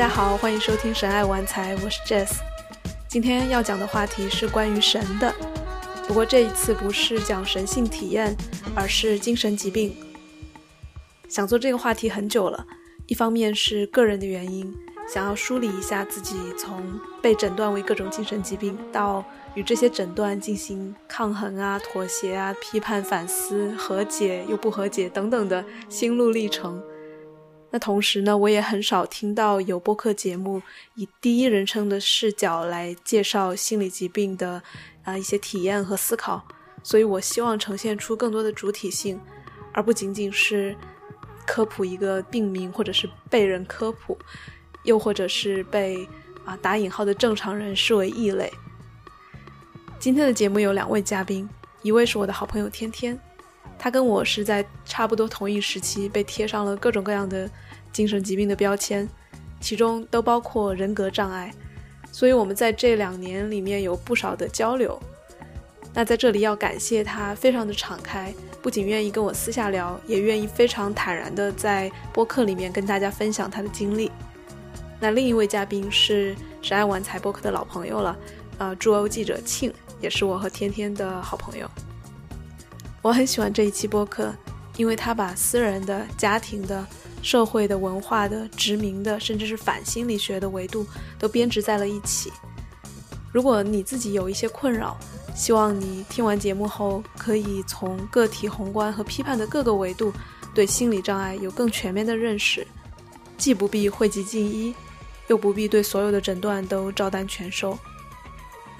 大家好，欢迎收听《神爱玩财》，我是 Jess。今天要讲的话题是关于神的，不过这一次不是讲神性体验，而是精神疾病。想做这个话题很久了，一方面是个人的原因，想要梳理一下自己从被诊断为各种精神疾病到与这些诊断进行抗衡啊、妥协啊、批判、反思、和解又不和解等等的心路历程。那同时呢，我也很少听到有播客节目以第一人称的视角来介绍心理疾病的啊一些体验和思考，所以我希望呈现出更多的主体性，而不仅仅是科普一个病名，或者是被人科普，又或者是被啊打引号的正常人视为异类。今天的节目有两位嘉宾，一位是我的好朋友天天。他跟我是在差不多同一时期被贴上了各种各样的精神疾病的标签，其中都包括人格障碍，所以我们在这两年里面有不少的交流。那在这里要感谢他，非常的敞开，不仅愿意跟我私下聊，也愿意非常坦然的在播客里面跟大家分享他的经历。那另一位嘉宾是神爱玩财播客的老朋友了，呃，驻欧记者庆，也是我和天天的好朋友。我很喜欢这一期播客，因为他把私人的、家庭的、社会的、文化的、殖民的，甚至是反心理学的维度都编织在了一起。如果你自己有一些困扰，希望你听完节目后可以从个体宏观和批判的各个维度对心理障碍有更全面的认识，既不必讳疾忌医，又不必对所有的诊断都照单全收。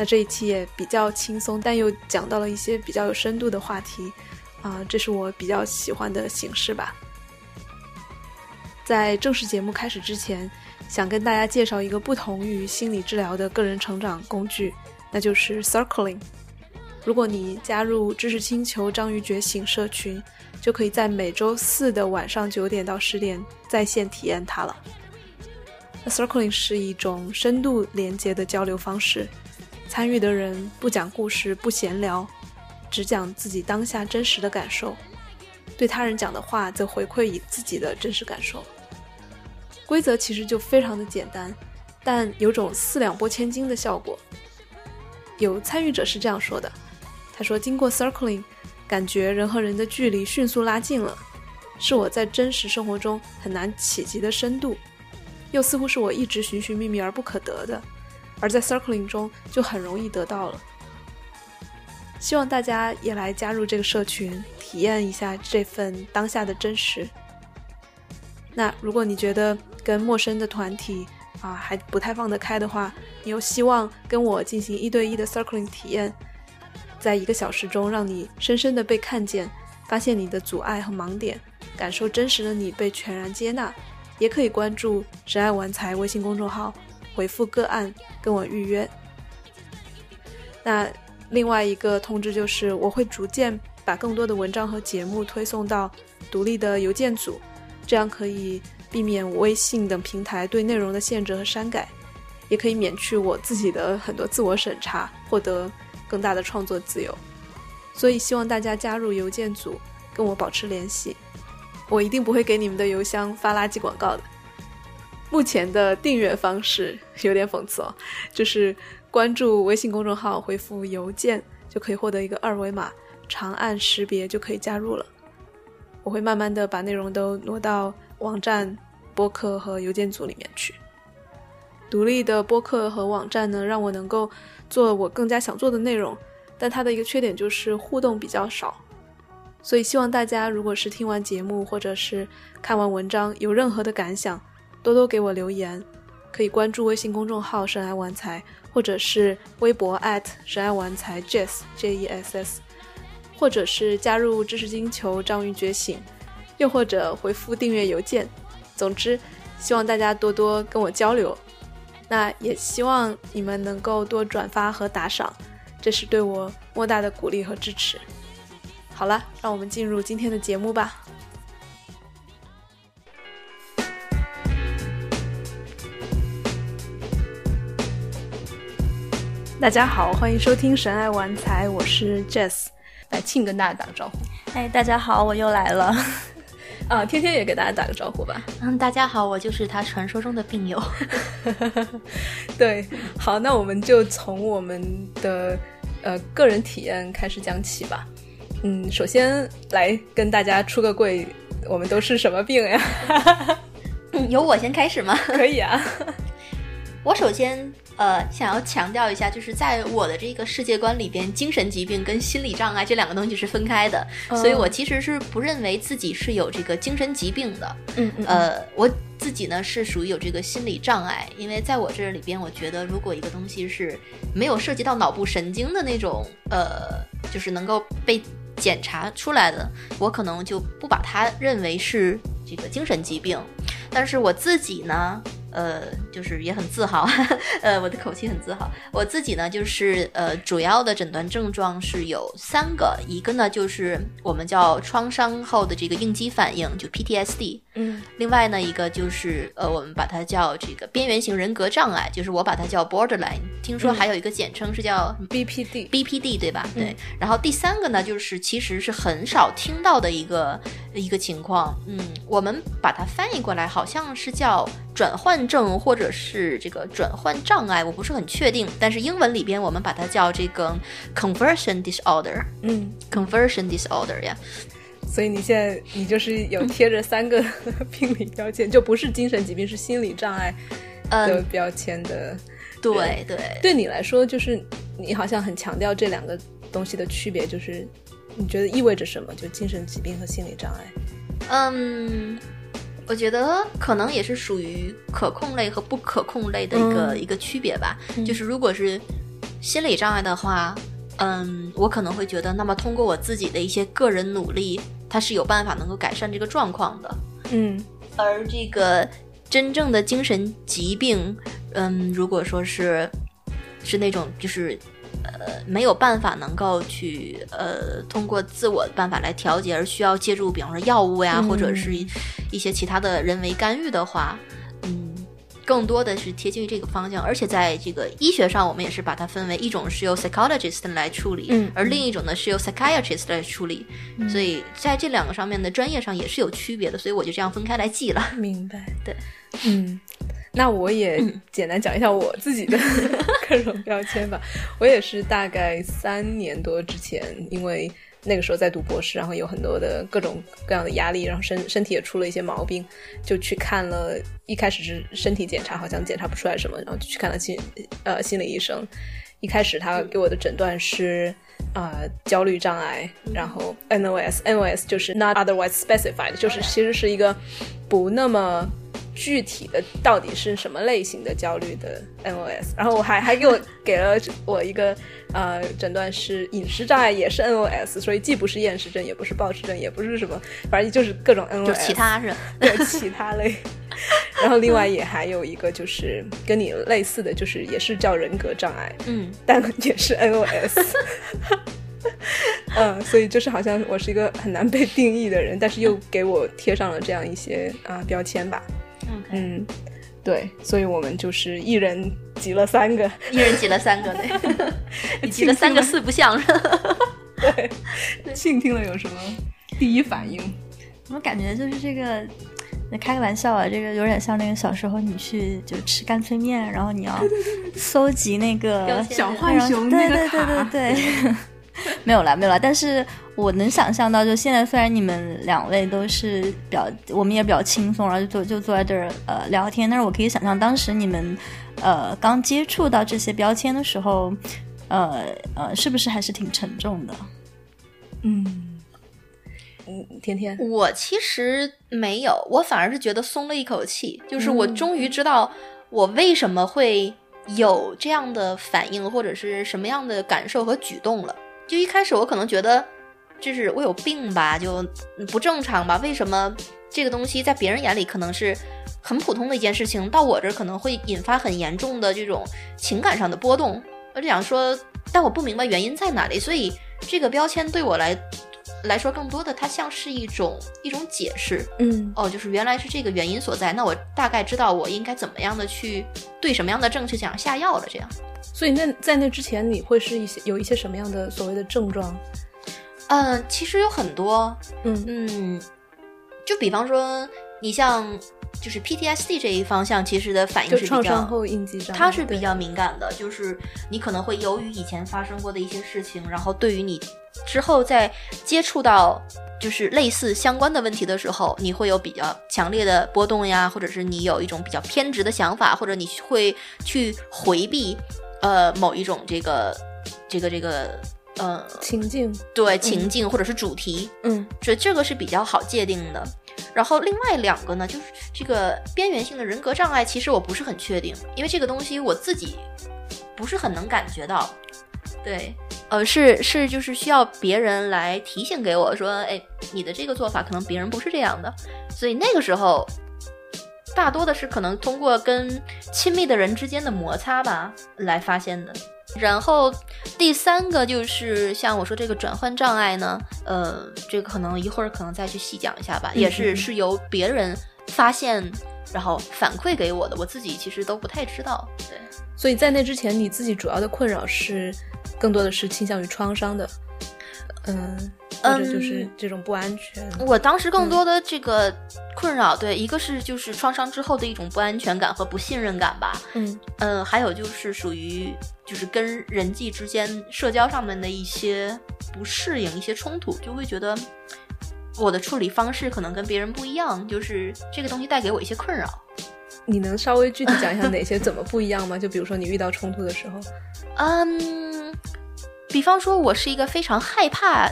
那这一期也比较轻松，但又讲到了一些比较有深度的话题，啊，这是我比较喜欢的形式吧。在正式节目开始之前，想跟大家介绍一个不同于心理治疗的个人成长工具，那就是 Circling。如果你加入知识星球章鱼觉醒社群，就可以在每周四的晚上九点到十点在线体验它了。那 Circling 是一种深度连接的交流方式。参与的人不讲故事，不闲聊，只讲自己当下真实的感受；对他人讲的话，则回馈以自己的真实感受。规则其实就非常的简单，但有种四两拨千斤的效果。有参与者是这样说的：“他说，经过 circling，感觉人和人的距离迅速拉近了，是我在真实生活中很难企及的深度，又似乎是我一直寻寻觅觅而不可得的。”而在 circling 中就很容易得到了。希望大家也来加入这个社群，体验一下这份当下的真实。那如果你觉得跟陌生的团体啊还不太放得开的话，你又希望跟我进行一对一的 circling 体验，在一个小时中让你深深的被看见，发现你的阻碍和盲点，感受真实的你被全然接纳，也可以关注“神爱玩财”微信公众号。回复个案跟我预约。那另外一个通知就是，我会逐渐把更多的文章和节目推送到独立的邮件组，这样可以避免微信等平台对内容的限制和删改，也可以免去我自己的很多自我审查，获得更大的创作自由。所以希望大家加入邮件组，跟我保持联系。我一定不会给你们的邮箱发垃圾广告的。目前的订阅方式有点讽刺哦，就是关注微信公众号，回复邮件就可以获得一个二维码，长按识别就可以加入了。我会慢慢的把内容都挪到网站、播客和邮件组里面去。独立的播客和网站呢，让我能够做我更加想做的内容，但它的一个缺点就是互动比较少。所以希望大家如果是听完节目或者是看完文章有任何的感想。多多给我留言，可以关注微信公众号“神爱玩财”，或者是微博神爱玩财 Jess J E S S，或者是加入知识星球章鱼觉醒，又或者回复订阅邮件。总之，希望大家多多跟我交流。那也希望你们能够多转发和打赏，这是对我莫大的鼓励和支持。好了，让我们进入今天的节目吧。大家好，欢迎收听神爱玩财，我是 Jess，来庆跟大家打个招呼。哎，大家好，我又来了。啊，天天也给大家打个招呼吧。嗯，大家好，我就是他传说中的病友。对，好，那我们就从我们的呃个人体验开始讲起吧。嗯，首先来跟大家出个柜，我们都是什么病呀？由我先开始吗？可以啊。我首先。呃，想要强调一下，就是在我的这个世界观里边，精神疾病跟心理障碍这两个东西是分开的，所以我其实是不认为自己是有这个精神疾病的。嗯嗯。呃，我自己呢是属于有这个心理障碍，因为在我这里边，我觉得如果一个东西是没有涉及到脑部神经的那种，呃，就是能够被检查出来的，我可能就不把它认为是这个精神疾病。但是我自己呢。呃，就是也很自豪，呃，我的口气很自豪。我自己呢，就是呃，主要的诊断症状是有三个，一个呢就是我们叫创伤后的这个应激反应，就 PTSD。嗯。另外呢，一个就是呃，我们把它叫这个边缘型人格障碍，就是我把它叫 borderline。听说还有一个简称是叫 BPD。BPD 对吧？对。然后第三个呢，就是其实是很少听到的一个一个情况。嗯，我们把它翻译过来，好像是叫。转换症或者是这个转换障碍，我不是很确定。但是英文里边我们把它叫这个 conversion disorder，嗯，conversion disorder 呀。所以你现在你就是有贴着三个 病理标签，就不是精神疾病，是心理障碍的标签的。对对，对你来说，就是你好像很强调这两个东西的区别，就是你觉得意味着什么？就精神疾病和心理障碍。嗯。我觉得可能也是属于可控类和不可控类的一个一个区别吧。就是如果是心理障碍的话，嗯，我可能会觉得，那么通过我自己的一些个人努力，它是有办法能够改善这个状况的。嗯，而这个真正的精神疾病，嗯，如果说是是那种就是。呃，没有办法能够去呃通过自我的办法来调节，而需要借助比方说药物呀，或者是一些其他的人为干预的话，嗯，更多的是贴近于这个方向。而且在这个医学上，我们也是把它分为一种是由 psychologist 来处理，嗯，而另一种呢是由 psychiatrist 来处理。所以在这两个上面的专业上也是有区别的，所以我就这样分开来记了。明白，对，嗯。那我也简单讲一下我自己的 各种标签吧。我也是大概三年多之前，因为那个时候在读博士，然后有很多的各种各样的压力，然后身身体也出了一些毛病，就去看了。一开始是身体检查，好像检查不出来什么，然后就去看了心呃心理医生。一开始他给我的诊断是啊焦虑障碍，然后 NOS，NOS 就是 Not Otherwise Specified，就是其实是一个不那么。具体的到底是什么类型的焦虑的 NOS？然后我还还给我给了我一个呃诊断是饮食障碍，也是 NOS，所以既不是厌食症，也不是暴食症，也不是什么，反正就是各种 NOS，就其他是，对其他类。然后另外也还有一个就是跟你类似的就是也是叫人格障碍，嗯，但也是 NOS。嗯，所以就是好像我是一个很难被定义的人，但是又给我贴上了这样一些啊标签吧。嗯，对，所以我们就是一人集了三个，一人集了三个，对，你集了三个四不像，对，静听了有什么第一反应？我感觉就是这个，那开个玩笑啊，这个有点像那个小时候你去就吃干脆面，然后你要搜集那个小浣熊那个卡，对对对对对。没有了，没有了。但是我能想象到，就现在虽然你们两位都是比较，我们也比较轻松，然后就坐就坐在这儿呃聊天。但是我可以想象，当时你们呃刚接触到这些标签的时候，呃呃，是不是还是挺沉重的？嗯嗯，天天，我其实没有，我反而是觉得松了一口气，就是我终于知道我为什么会有这样的反应，或者是什么样的感受和举动了。就一开始我可能觉得，就是我有病吧，就不正常吧？为什么这个东西在别人眼里可能是很普通的一件事情，到我这儿可能会引发很严重的这种情感上的波动？我就想说，但我不明白原因在哪里，所以这个标签对我来来说，更多的它像是一种一种解释。嗯，哦，就是原来是这个原因所在，那我大概知道我应该怎么样的去对什么样的症去想下药了，这样。所以那在那之前，你会是一些有一些什么样的所谓的症状？嗯，其实有很多，嗯。嗯，就比方说，你像就是 PTSD 这一方向，其实的反应是创比较伤后应激障碍，对它是比较敏感的，就是你可能会由于以前发生过的一些事情，然后对于你之后再接触到就是类似相关的问题的时候，你会有比较强烈的波动呀，或者是你有一种比较偏执的想法，或者你会去回避呃某一种这个这个这个呃情境，对情境或者是主题，嗯所以这个是比较好界定的。然后另外两个呢，就是这个边缘性的人格障碍，其实我不是很确定，因为这个东西我自己不是很能感觉到。对，呃，是是，就是需要别人来提醒给我说，哎，你的这个做法可能别人不是这样的，所以那个时候。大多的是可能通过跟亲密的人之间的摩擦吧来发现的。然后第三个就是像我说这个转换障碍呢，呃，这个可能一会儿可能再去细讲一下吧，嗯也是嗯是由别人发现，然后反馈给我的，我自己其实都不太知道。对，所以在那之前，你自己主要的困扰是更多的是倾向于创伤的，嗯，或者就是嗯这种不安全，我当时更多的这个困扰，对，一个是就是创伤之后的一种不安全感和不信任感吧，嗯嗯，还有就是属于就是跟人际之间社交上面的一些不适应、一些冲突，就会觉得我的处理方式可能跟别人不一样，就是这个东西带给我一些困扰。你能稍微具体讲一下哪些怎么不一样吗？就比如说你遇到冲突的时候，嗯，比方说，我是一个非常害怕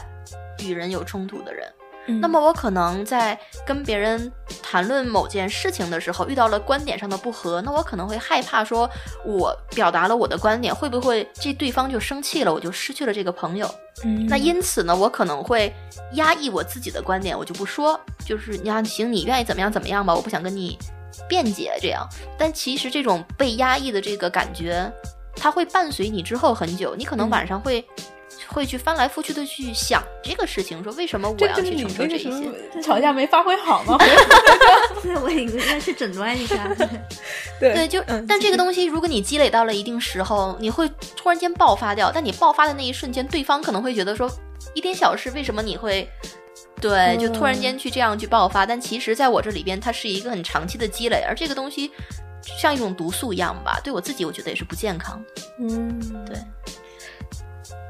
与人有冲突的人。嗯那么我可能在跟别人谈论某件事情的时候，遇到了观点上的不合，那我可能会害怕说，我表达了我的观点，会不会这对方就生气了，我就失去了这个朋友？嗯那因此呢，我可能会压抑我自己的观点，我就不说，就是你看，行，你愿意怎么样怎么样吧，我不想跟你辩解这样。但其实这种被压抑的这个感觉，它会伴随你之后很久，你可能嗯晚上会。会去翻来覆去的去想这个事情，说为什么我要去承受这一些？吵架没发挥好吗？我应该去诊断一下。对对，就、嗯但这个东西，如果你积累到了一定时候，你会突然间爆发掉。但你爆发的那一瞬间，对方可能会觉得说，一点小事为什么你会，对，就突然间去这样去爆发。但其实在我这里边，它是一个很长期的积累，而这个东西像一种毒素一样吧，对我自己我觉得也是不健康的。嗯，对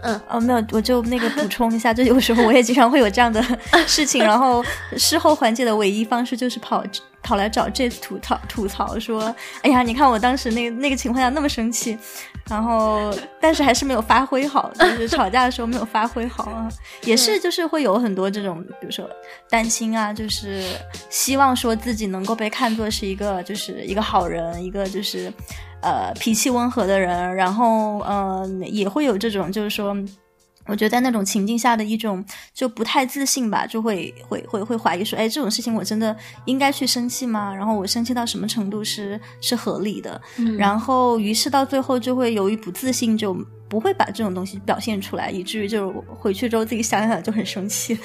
嗯哦，没有，我就那个补 充一下，就有时候我也经常会有这样的 事情，然后事后缓解的唯一方式就是跑跑来找这吐槽吐槽说，哎呀，你看我当时那个那个情况下那么生气，然后 但是还是没有发挥好，就是吵架的时候没有发挥好啊，也是就是会有很多这种，比如说担心啊，就是希望说自己能够被看作是一个就是一个好人，一个就是。呃，脾气温和的人，然后呃，也会有这种，就是说，我觉得在那种情境下的一种就不太自信吧，就会会会会怀疑说，哎，这种事情我真的应该去生气吗？然后我生气到什么程度是是合理的？嗯然后于是到最后就会由于不自信，就不会把这种东西表现出来，以至于就是回去之后自己想想就很生气。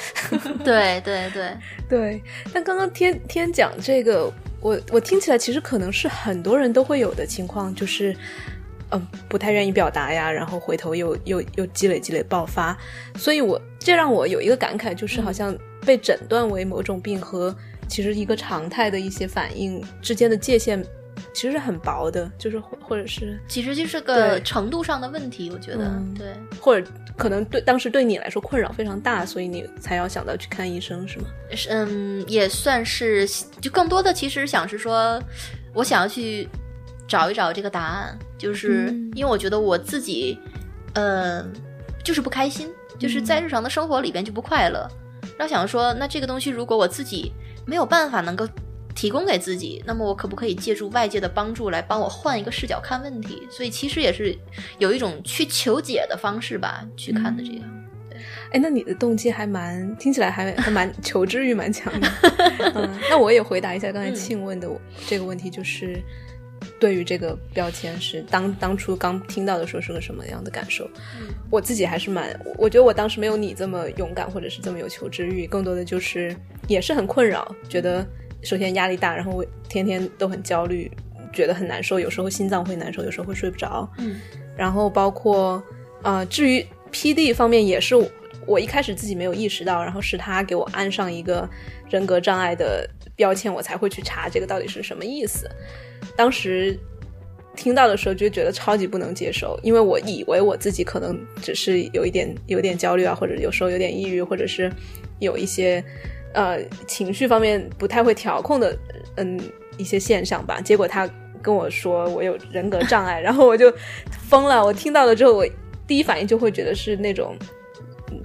对 对对，对。但刚刚天天讲这个，我我听起来其实可能是很多人都会有的情况，就是。嗯，不太愿意表达呀，然后回头又又又积累积累爆发，所以我这让我有一个感慨，就是好像被诊断为某种病和其实一个常态的一些反应之间的界限其实是很薄的，就是或或者是其实就是个程度上的问题，我觉得、嗯对。或者可能对当时对你来说困扰非常大，所以你才要想到去看医生，是吗？是嗯，也算是，就更多的其实想是说，我想要去找一找这个答案，就是、嗯因为我觉得我自己，呃，就是不开心，就是在日常的生活里边就不快乐。然后想说，那这个东西如果我自己没有办法能够提供给自己，那么我可不可以借助外界的帮助来帮我换一个视角看问题？所以其实也是有一种去求解的方式吧，去看的这样。哎，那你的动机还蛮听起来还还蛮 求知欲蛮强的。嗯，那我也回答一下刚才庆问的这个问题，就是对于这个标签是当当初刚听到的时候是个什么样的感受？我自己还是蛮，我觉得我当时没有你这么勇敢，或者是这么有求知欲，更多的就是也是很困扰，觉得首先压力大，然后我天天都很焦虑，觉得很难受，有时候心脏会难受，有时候会睡不着。嗯，然后包括呃，至于 PD 方面也是我一开始自己没有意识到，然后是他给我安上一个人格障碍的标签，我才会去查这个到底是什么意思。当时听到的时候就觉得超级不能接受，因为我以为我自己可能只是有一点有点焦虑啊，或者有时候有点抑郁，或者是有一些呃情绪方面不太会调控的嗯一些现象吧。结果他跟我说我有人格障碍，然后我就 疯了。我听到了之后，我第一反应就会觉得是那种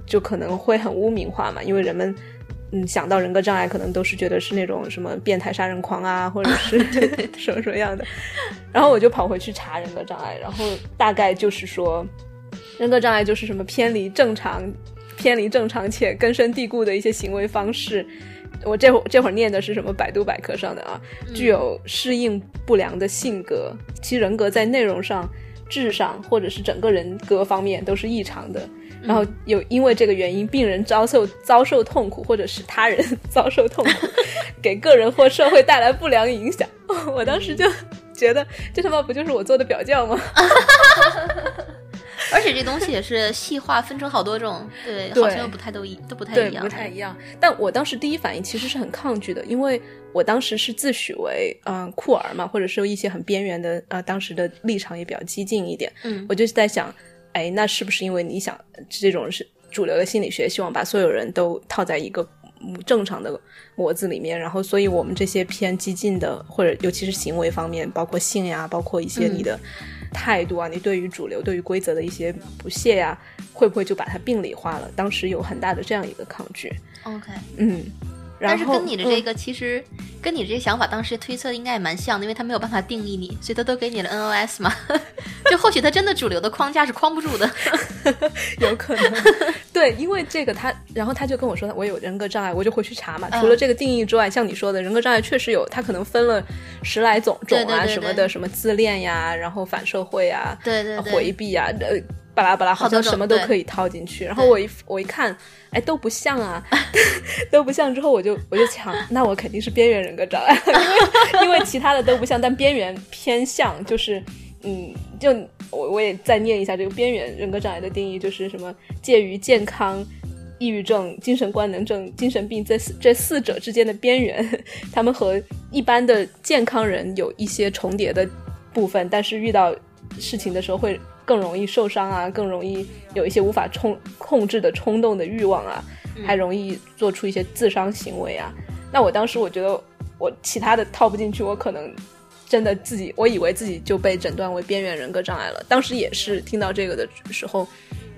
就可能会很污名化嘛，因为人们。嗯，想到人格障碍，可能都是觉得是那种什么变态杀人狂啊，或者是 什么什么样的。然后我就跑回去查人格障碍，然后大概就是说，人格障碍就是什么偏离正常、偏离正常且根深蒂固的一些行为方式。我这会这会儿念的是什么百度百科上的啊？具有适应不良的性格，其人格在内容上、智商或者是整个人格方面都是异常的。然后有因为这个原因，病人遭受遭受痛苦，或者是他人 遭受痛苦，给个人或社会带来不良影响。我当时就觉得，这他妈不就是我做的表教吗？而且这东西也是细化分成好多种，对，好像又不太都一都不太一样，不太一样。但我当时第一反应其实是很抗拒的，因为我当时是自诩为嗯酷儿嘛，或者是一些很边缘的呃，当时的立场也比较激进一点。嗯，我就是在想。哎，那是不是因为你想这种是主流的心理学，希望把所有人都套在一个正常的模子里面，然后所以我们这些偏激进的，或者尤其是行为方面，包括性呀，包括一些你的态度啊，你对于主流、对于规则的一些不屑呀，会不会就把它病理化了？当时有很大的这样一个抗拒。OK，嗯。但是跟你的这个其实跟你这个想法当时推测应该也蛮像的，因为他没有办法定义你，所以他都给你了 NOS 嘛。就或许他真的主流的框架是框不住的，有可能。对，因为这个他，然后他就跟我说我有人格障碍，我就回去查嘛。除了这个定义之外，像你说的人格障碍确实有，他可能分了十来种种啊什么的，什么自恋呀，然后反社会啊，对对回避啊，呃。巴拉巴拉，好像什么都可以套进去。然后我一我一看，哎，都不像啊，都不像。之后我就我就想，那我肯定是边缘人格障碍，因为因为其他的都不像，但边缘偏向，就是嗯，就我我也再念一下这个边缘人格障碍的定义，就是什么介于健康、抑郁症、精神官能症、精神病这这四者之间的边缘，他们和一般的健康人有一些重叠的部分，但是遇到事情的时候会。更容易受伤啊，更容易有一些无法冲控制的冲动的欲望啊，还容易做出一些自伤行为啊。那我当时我觉得我其他的套不进去，我可能真的自己，我以为自己就被诊断为边缘人格障碍了。当时也是听到这个的时候，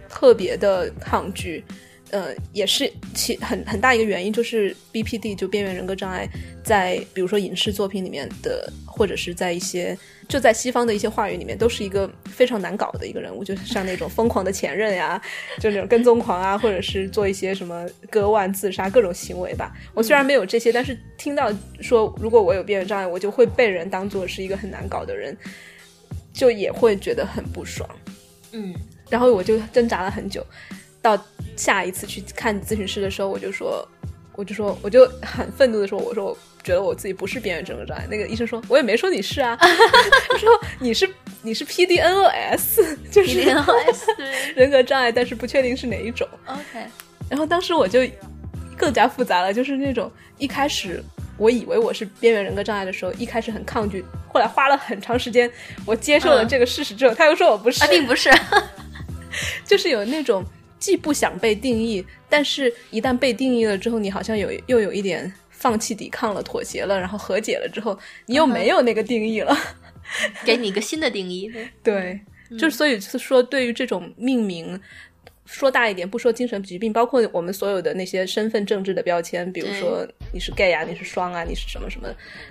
特别的抗拒。呃，也是其很很大一个原因，就是 BPD 就边缘人格障碍，在比如说影视作品里面的，或者是在一些就在西方的一些话语里面，都是一个非常难搞的一个人物，就像那种疯狂的前任呀，就那种跟踪狂啊，或者是做一些什么割腕自杀各种行为吧。我虽然没有这些，但是听到说如果我有边缘障碍，我就会被人当做是一个很难搞的人，就也会觉得很不爽。嗯，然后我就挣扎了很久。到下一次去看咨询师的时候，我就说，我就说，我就很愤怒的说，我说我觉得我自己不是边缘人格障碍。那个医生说，我也没说你是啊，他说你是你是 PDNOS，就是 PDNOS 人格障碍，但是不确定是哪一种。OK，然后当时我就更加复杂了，就是那种一开始我以为我是边缘人格障碍的时候，一开始很抗拒，后来花了很长时间，我接受了这个事实之后，他又说我不是，并不是。就是有那种既不想被定义，但是一旦被定义了之后，你好像有又有一点放弃抵抗了、妥协了，然后和解了之后，你又没有那个定义了，给你一个新的定义。对，就所以是说，对于这种命名，说大一点，不说精神疾病，包括我们所有的那些身份政治的标签，比如说你是 gay 啊，你是双啊，你是什么什么，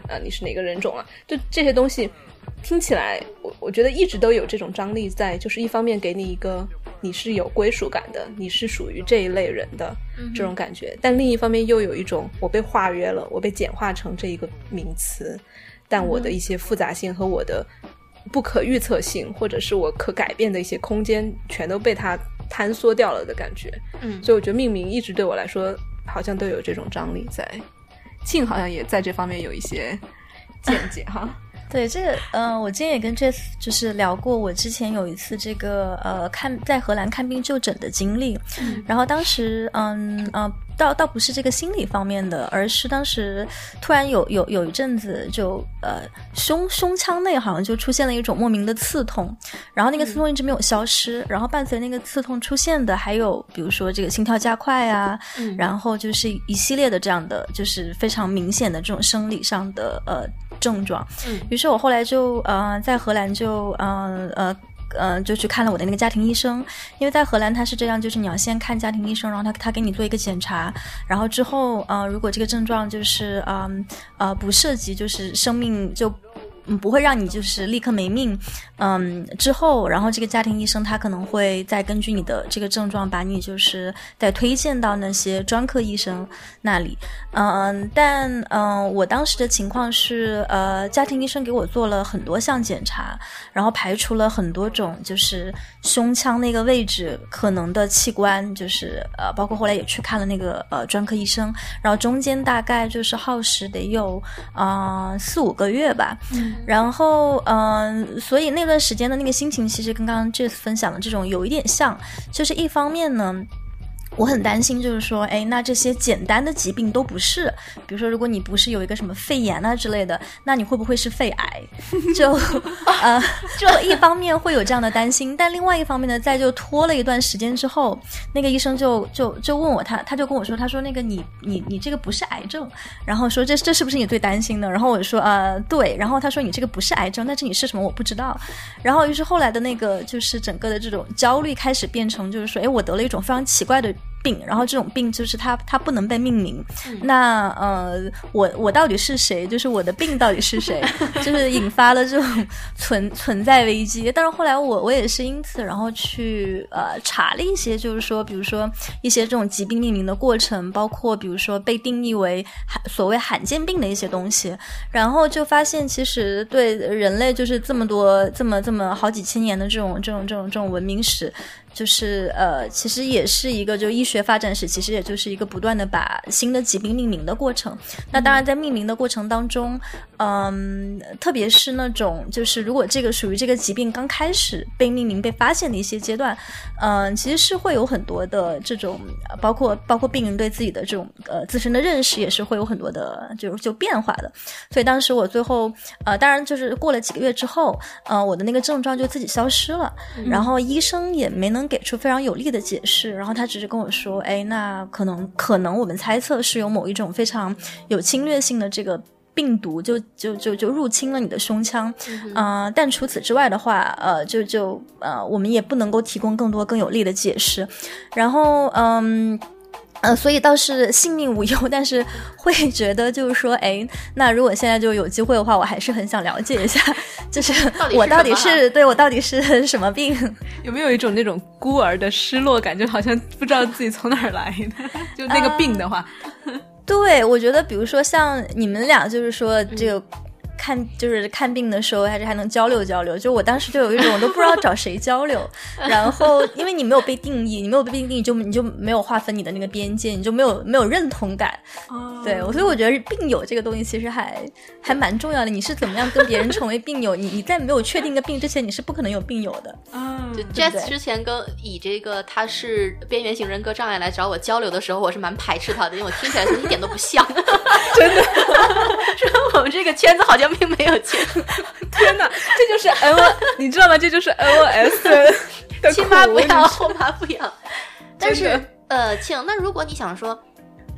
呃，你是哪个人种啊，就这些东西。听起来，我我觉得一直都有这种张力在，就是一方面给你一个你是有归属感的，你是属于这一类人的这种感觉，但另一方面又有一种我被化约了，我被简化成这一个名词，但我的一些复杂性和我的不可预测性，或者是我可改变的一些空间，全都被它坍缩掉了的感觉。嗯，所以我觉得命名一直对我来说好像都有这种张力在。庆好像也在这方面有一些见解哈。对这个，嗯，我今天也跟 Jess 就是聊过，我之前有一次这个呃看在荷兰看病就诊的经历，然后当时嗯呃倒倒不是这个心理方面的，而是当时突然有有有一阵子就呃胸胸腔内好像就出现了一种莫名的刺痛，然后那个刺痛一直没有消失，然后伴随那个刺痛出现的还有比如说这个心跳加快啊，然后就是一系列的这样的就是非常明显的这种生理上的呃症状，嗯。于是我后来就呃在荷兰就呃呃呃就去看了我的那个家庭医生，因为在荷兰他是这样，就是你要先看家庭医生，然后他他给你做一个检查，然后之后呃如果这个症状就是嗯呃不涉及就是生命就。嗯，不会让你就是立刻没命，嗯，之后，然后这个家庭医生他可能会再根据你的这个症状，把你就是再推荐到那些专科医生那里，嗯，但嗯，我当时的情况是，呃，家庭医生给我做了很多项检查，然后排除了很多种就是胸腔那个位置可能的器官，就是呃，包括后来也去看了那个呃专科医生，然后中间大概就是耗时得有啊、呃、四五个月吧，然后嗯、所以那段时间的那个心情其实跟刚刚这次分享的这种有一点像，就是一方面呢。我很担心，就是说，哎，那这些简单的疾病都不是，比如说，如果你不是有一个什么肺炎啊之类的，那你会不会是肺癌？就呃，就一方面会有这样的担心，但另外一方面呢，在就拖了一段时间之后，那个医生就就就问我，他他就跟我说，他说那个你你你这个不是癌症，然后说这这是不是你最担心的？然后我说呃对，然后他说你这个不是癌症，但是你是什么我不知道。然后于是后来的那个就是整个的这种焦虑开始变成就是说，哎，我得了一种非常奇怪的。病，然后这种病就是它它不能被命名，那呃，我我到底是谁？就是我的病到底是谁？就是引发了这种存存在危机。但是后来我我也是因此，然后去呃查了一些，就是说，比如说一些这种疾病命名的过程，包括比如说被定义为罕所谓罕见病的一些东西，然后就发现其实对人类就是这么多这么这么好几千年的这种这种这种这种文明史。就是呃，其实也是一个就医学发展史，其实也就是一个不断的把新的疾病命名的过程。那当然，在命名的过程当中，嗯，特别是那种就是如果这个属于这个疾病刚开始被命名、被发现的一些阶段，嗯，其实是会有很多的这种，包括包括病人对自己的这种呃自身的认识，也是会有很多的就就变化的。所以当时我最后呃，当然就是过了几个月之后，呃，我的那个症状就自己消失了，然后医生也没能。给出非常有力的解释，然后他只是跟我说：“哎，那可能可能我们猜测是有某一种非常有侵略性的这个病毒就就就就入侵了你的胸腔，嗯、呃，但除此之外的话，呃，就就呃，我们也不能够提供更多更有力的解释。然后，嗯。”呃，所以倒是性命无忧，但是会觉得就是说，哎，那如果现在就有机会的话，我还是很想了解一下，就是我到底是对我到底是什么病？有没有一种那种孤儿的失落感，就好像不知道自己从哪儿来的？就那个病的话，呃、对我觉得，比如说像你们俩，就是说这个。看就是看病的时候，还是还能交流交流。就我当时就有一种我都不知道找谁交流，然后因为你没有被定义，你没有被定义，就你就没有划分你的那个边界，你就没有没有认同感。哦、对，所以我觉得病友这个东西其实还还蛮重要的。你是怎么样跟别人成为病友？你你在没有确定一个病之前，你是不可能有病友的。嗯，就 Jess 之前跟以这个他是边缘型人格障碍来找我交流的时候，我是蛮排斥他的，因为我听起来是一点都不像。真的 说我们这个圈子好像。并没有钱，天哪！这就是 N O，你知道吗？这就是 N O S 的亲妈不要，后妈不要。但是呃，庆，那如果你想说，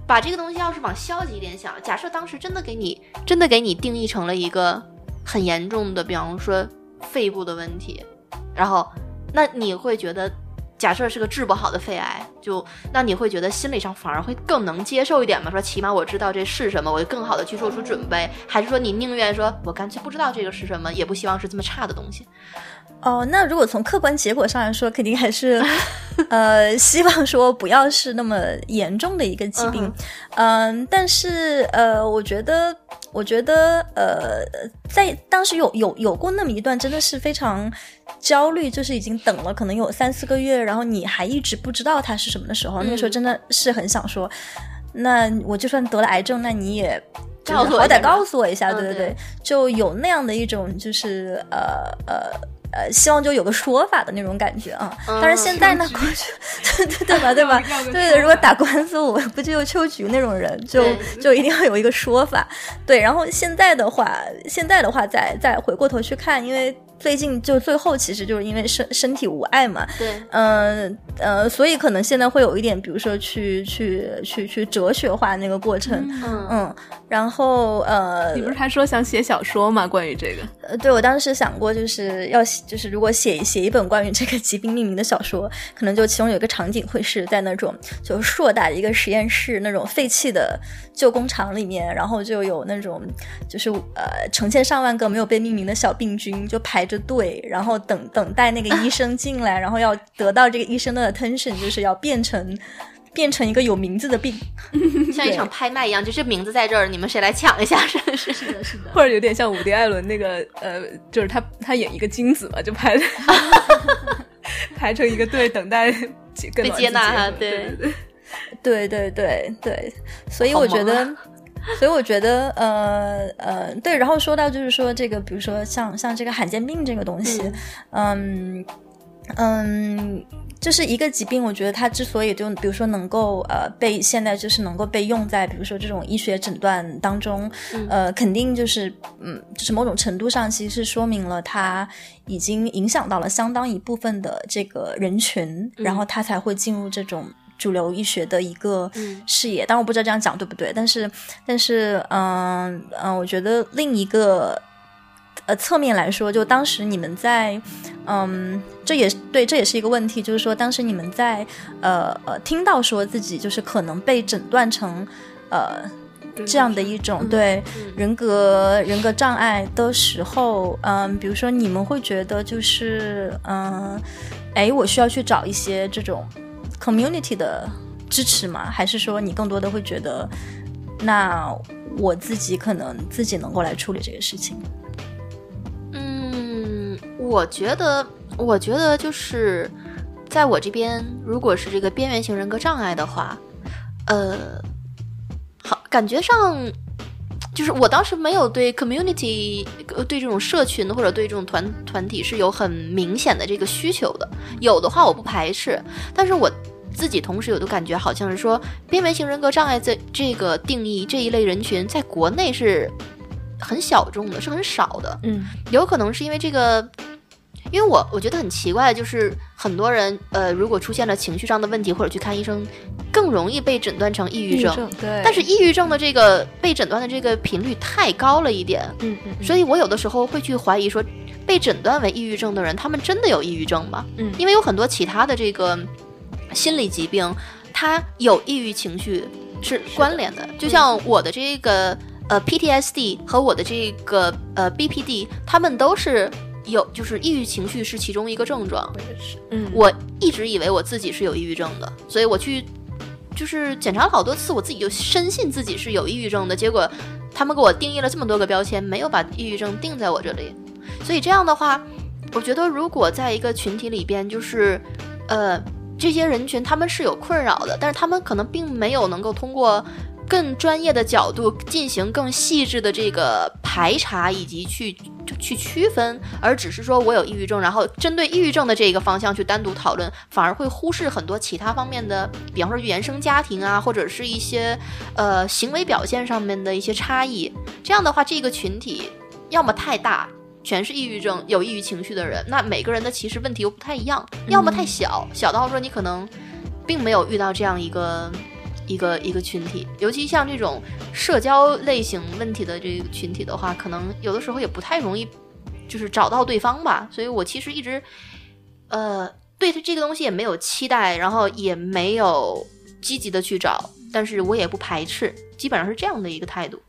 把这个东西要是往消极一点想，假设当时真的给你真的给你定义成了一个很严重的，比方说肺部的问题，然后那你会觉得？假设是个治不好的肺癌，就那你会觉得心理上反而会更能接受一点吗？说起码我知道这是什么，我就更好的去做出准备，还是说你宁愿说我干脆不知道这个是什么，也不希望是这么差的东西？哦，那如果从客观结果上来说，肯定还是呃希望说不要是那么严重的一个疾病，嗯、呃，但是呃，我觉得我觉得呃，在当时有有有过那么一段真的是非常焦虑，就是已经等了可能有三四个月，然后你还一直不知道它是什么的时候，嗯那个时候真的是很想说，那我就算得了癌症，那你也就是好歹告诉我一下，对对对，就有那样的一种就是呃呃。呃，希望就有个说法的那种感觉啊。但是现在呢，对对对吧，对吧？对对，如果打官司，我不就秋菊那种人，就就一定要有一个说法。对，然后现在的话，现在的话，再再回过头去看，因为。最近就最后，其实就是因为身身体无碍嘛。对，嗯呃，所以可能现在会有一点，比如说去去去去哲学化那个过程。嗯嗯，然后呃，你不是还说想写小说吗？关于这个？呃，对我当时想过，就是要就是如果写写一本关于这个疾病命名的小说，可能就其中有一个场景会是在那种就硕大的一个实验室，那种废弃的旧工厂里面，然后就有那种就是呃成千上万个没有被命名的小病菌就排。着队，然后等等待那个医生进来，然后要得到这个医生的 attention，就是要变成变成一个有名字的病，像一场拍卖一样，就是名字在这儿，你们谁来抢一下？是是，是的，是的，或者有点像伍迪·艾伦那个呃，就是他他演一个精子嘛，就排排 成一个队，等待被接纳哈，对对。对对对，所以我觉得。所以我觉得，呃呃，对。然后说到就是说这个，比如说像像这个罕见病这个东西，嗯嗯，就是一个疾病。我觉得它之所以就比如说能够呃被现在就是能够被用在比如说这种医学诊断当中，呃，肯定就是嗯，就是某种程度上其实是说明了它已经影响到了相当一部分的这个人群，然后它才会进入这种。主流医学的一个视野，但我不知道这样讲对不对。但是，但是，嗯嗯，我觉得另一个呃侧面来说，就当时你们在，嗯，这也对，这也是一个问题，就是说当时你们在呃呃听到说自己就是可能被诊断成呃这样的一种对人格人格障碍的时候，嗯，比如说你们会觉得就是嗯，哎，我需要去找一些这种。Community 的支持吗？还是说你更多的会觉得，那我自己可能自己能够来处理这个事情？嗯，我觉得，我觉得就是在我这边，如果是这个边缘型人格障碍的话，呃，好，感觉上就是我当时没有对 community，对这种社群或者对这种团团体是有很明显的这个需求的。有的话我不排斥，但是我。自己同时有的感觉，好像是说边缘型人格障碍这这个定义这一类人群，在国内是很小众的，是很少的。嗯，有可能是因为这个，因为我我觉得很奇怪，就是很多人呃，如果出现了情绪上的问题或者去看医生，更容易被诊断成抑郁症。对，但是抑郁症的这个被诊断的这个频率太高了一点。嗯嗯，所以我有的时候会去怀疑说，被诊断为抑郁症的人，他们真的有抑郁症吗？嗯，因为有很多其他的这个。心理疾病，它有抑郁情绪是关联的，就像我的这个呃 PTSD 和我的这个呃 BPD，他们都是有，就是抑郁情绪是其中一个症状。嗯，我一直以为我自己是有抑郁症的，所以我去就是检查了好多次，我自己就深信自己是有抑郁症的。结果他们给我定义了这么多个标签，没有把抑郁症定在我这里。所以这样的话，我觉得如果在一个群体里边，就是呃。这些人群他们是有困扰的，但是他们可能并没有能够通过更专业的角度进行更细致的这个排查以及去去区分，而只是说我有抑郁症，然后针对抑郁症的这个方向去单独讨论，反而会忽视很多其他方面的，比方说原生家庭啊，或者是一些呃行为表现上面的一些差异。这样的话，这个群体要么太大。全是抑郁症、有抑郁情绪的人，那每个人的其实问题又不太一样，要么太小，小到说你可能并没有遇到这样一个一个一个群体，尤其像这种社交类型问题的这个群体的话，可能有的时候也不太容易，就是找到对方吧。所以我其实一直呃对他这个东西也没有期待，然后也没有积极的去找，但是我也不排斥，基本上是这样的一个态度。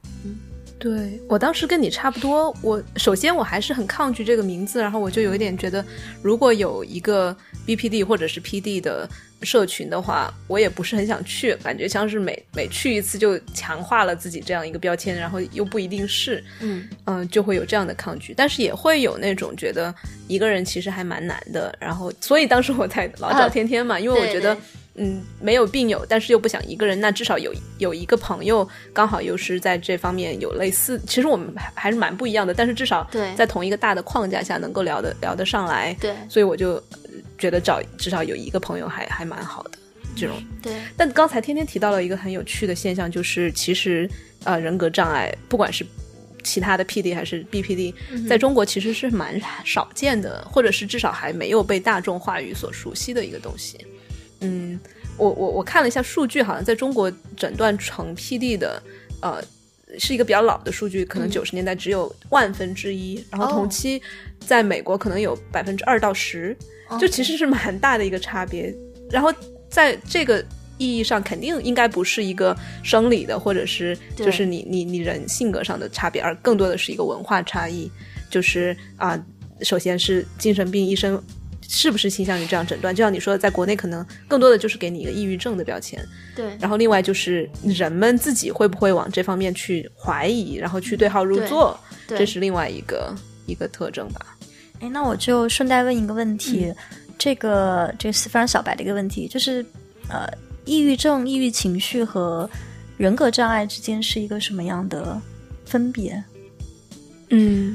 对我当时跟你差不多，我首先我还是很抗拒这个名字，然后我就有一点觉得，如果有一个 BPD 或者是 PD 的社群的话，我也不是很想去，感觉像是每每去一次就强化了自己这样一个标签，然后又不一定是，嗯嗯，就会有这样的抗拒，但是也会有那种觉得一个人其实还蛮难的，然后所以当时我才老找天天嘛，因为我觉得。嗯没有病友，但是又不想一个人，那至少有有一个朋友刚好又是在这方面有类似，其实我们还还是蛮不一样的，但是至少对在同一个大的框架下能够聊得聊得上来，对所以我就呃觉得找至少有一个朋友还还蛮好的这种。对，但刚才天天提到了一个很有趣的现象，就是其实呃人格障碍，不管是其他的 PD 还是 BPD，、在中国其实是蛮少见的，或者是至少还没有被大众话语所熟悉的一个东西。嗯，我我我看了一下数据，好像在中国诊断成 PD 的呃。是一个比较老的数据，可能嗯九十年代只有万分之一，然后哦同期在美国可能有百分之二到十、就其实是蛮大的一个差别。然后在这个意义上，肯定应该不是一个生理的，或者是就是你你你人性格上的差别，而更多的是一个文化差异。就是啊、首先是精神病医生是不是倾向于这样诊断？就像你说的，在国内可能更多的就是给你一个抑郁症的标签。对，然后另外就是人们自己会不会往这方面去怀疑，然后去对号入座，对这是另外一个一个特征吧。哎，那我就顺带问一个问题，嗯这个这个是非常小白的一个问题，就是呃，抑郁症、抑郁情绪和人格障碍之间是一个什么样的分别？嗯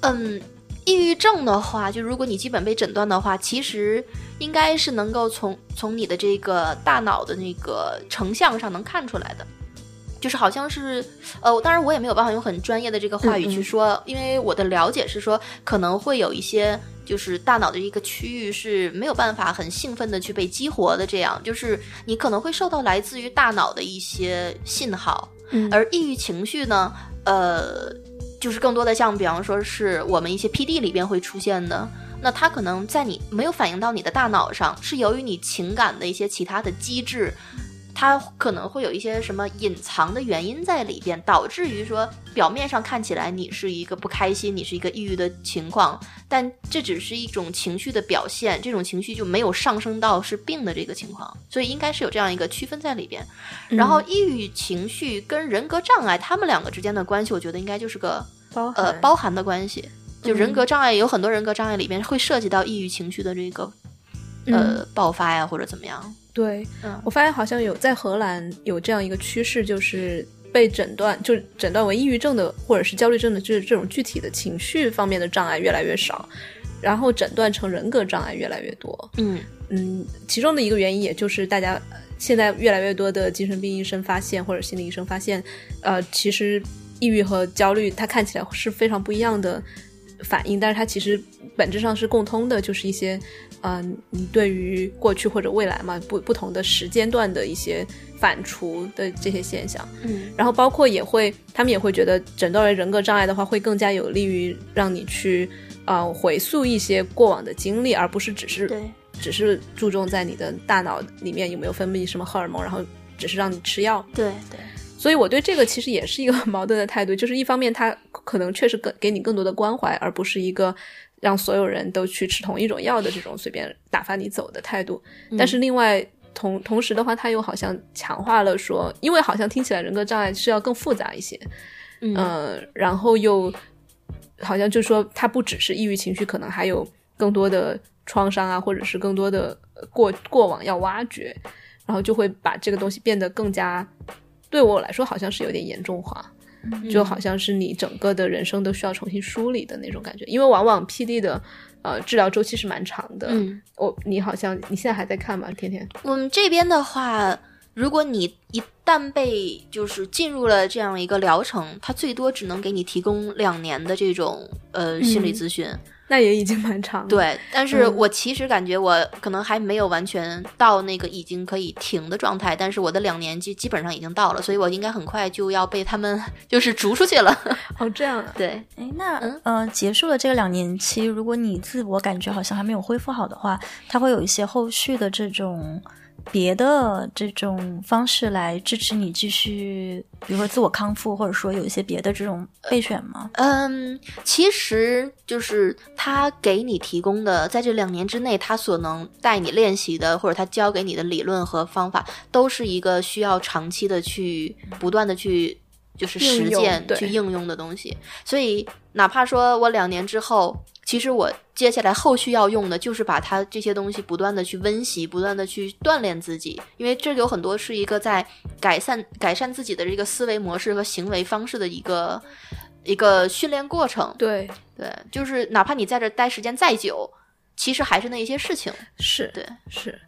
嗯，抑郁症的话，就如果你基本被诊断的话，其实应该是能够从从你的这个大脑的那个成像上能看出来的。就是好像是，呃，当然我也没有办法用很专业的这个话语去说，因为我的了解是说，可能会有一些就是大脑的一个区域是没有办法很兴奋的去被激活的，这样。就是你可能会受到来自于大脑的一些信号，嗯。而抑郁情绪呢，呃，就是更多的像，比方说是我们一些 PD 里边会出现的。那它可能在你没有反映到你的大脑上，是由于你情感的一些其他的机制，它可能会有一些什么隐藏的原因在里边，导致于说表面上看起来你是一个不开心，你是一个抑郁的情况，但这只是一种情绪的表现，这种情绪就没有上升到是病的这个情况，所以应该是有这样一个区分在里边。然后抑郁情绪跟人格障碍，他们两个之间的关系，我觉得应该就是个包呃包含的关系。就人格障碍有很多人格障碍里边会涉及到抑郁情绪的这个呃爆发呀，或者怎么样。对，嗯。我发现好像有在荷兰有这样一个趋势，就是被诊断就诊断为抑郁症的或者是焦虑症的，就是这种具体的情绪方面的障碍越来越少，然后诊断成人格障碍越来越多。嗯。嗯，其中的一个原因，也就是大家呃现在越来越多的精神病医生发现，或者心理医生发现，呃，其实抑郁和焦虑它看起来是非常不一样的反应，但是它其实本质上是共通的，就是一些，嗯、你对于过去或者未来嘛不不同的时间段的一些反刍的这些现象。嗯然后包括也会，他们也会觉得诊断为人格障碍的话，会更加有利于让你去呃回溯一些过往的经历，而不是只是对只是注重在你的大脑里面有没有分泌什么荷尔蒙，然后只是让你吃药。对对，所以我对这个其实也是一个 矛盾的态度，就是一方面他可能确实更给你更多的关怀，而不是一个让所有人都去吃同一种药的这种随便打发你走的态度。但是另外同同时的话，他又好像强化了说，因为好像听起来人格障碍是要更复杂一些，嗯。呃，然后又好像就说他不只是抑郁情绪，可能还有更多的创伤啊，或者是更多的呃过过往要挖掘，然后就会把这个东西变得更加，对我来说好像是有点严重化，就好像是你整个的人生都需要重新梳理的那种感觉，因为往往 PD 的呃治疗周期是蛮长的，嗯，我你好像你现在还在看吗？天天，我们这边的话，如果你一旦被就是进入了这样一个疗程，它最多只能给你提供两年的这种呃心理咨询。那也已经蛮长了，对，但是嗯。我其实感觉我可能还没有完全到那个已经可以停的状态，但是我的两年基基本上已经到了，所以我应该很快就要被他们 就是逐出去了。哦这样啊，对，哎，那、嗯。呃，结束了这个两年期，如果你自我感觉好像还没有恢复好的话，它会有一些后续的这种别的这种方式来支持你继续，比如说自我康复，或者说有一些别的这种备选吗？嗯，其实就是他给你提供的，在这两年之内，他所能带你练习的，或者他教给你的理论和方法，都是一个需要长期的去不断的去就是实践去应用的东西。所以哪怕说我两年之后。其其实我接下来后续要用的就是把它这些东西不断的去温习，不断的去锻炼自己，因为这有很多是一个在改善改善自己的这个思维模式和行为方式的一个一个训练过程。对，对，就是哪怕你在这待时间再久，其实还是那一些事情。是对，是，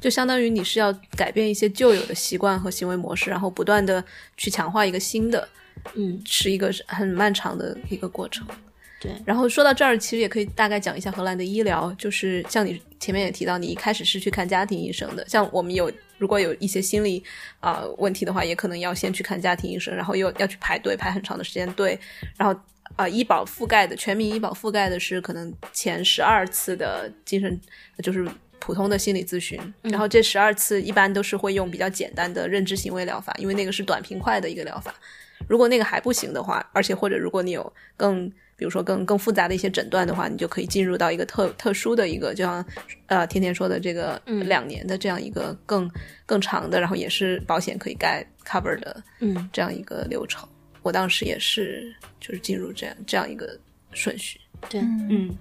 就相当于你是要改变一些旧有的习惯和行为模式，然后不断的去强化一个新的，嗯，是一个很漫长的一个过程。对，然后说到这儿，其实也可以大概讲一下荷兰的医疗，就是像你前面也提到，你一开始是去看家庭医生的，像我们有如果有一些心理啊、问题的话，也可能要先去看家庭医生，然后又要去排队排很长的时间队，然后啊、医保覆盖的全民医保覆盖的是可能前十二次的精神就是。普通的心理咨询，然后这十二次一般都是会用比较简单的认知行为疗法，因为那个是短平快的一个疗法。如果那个还不行的话，而且或者如果你有更，比如说更更复杂的一些诊断的话，你就可以进入到一个特特殊的一个，就像呃天天说的这个嗯。两年的这样一个更更长的，然后也是保险可以盖 cover 的嗯这样一个流程。我当时也是就是进入这样这样一个顺序。对，嗯。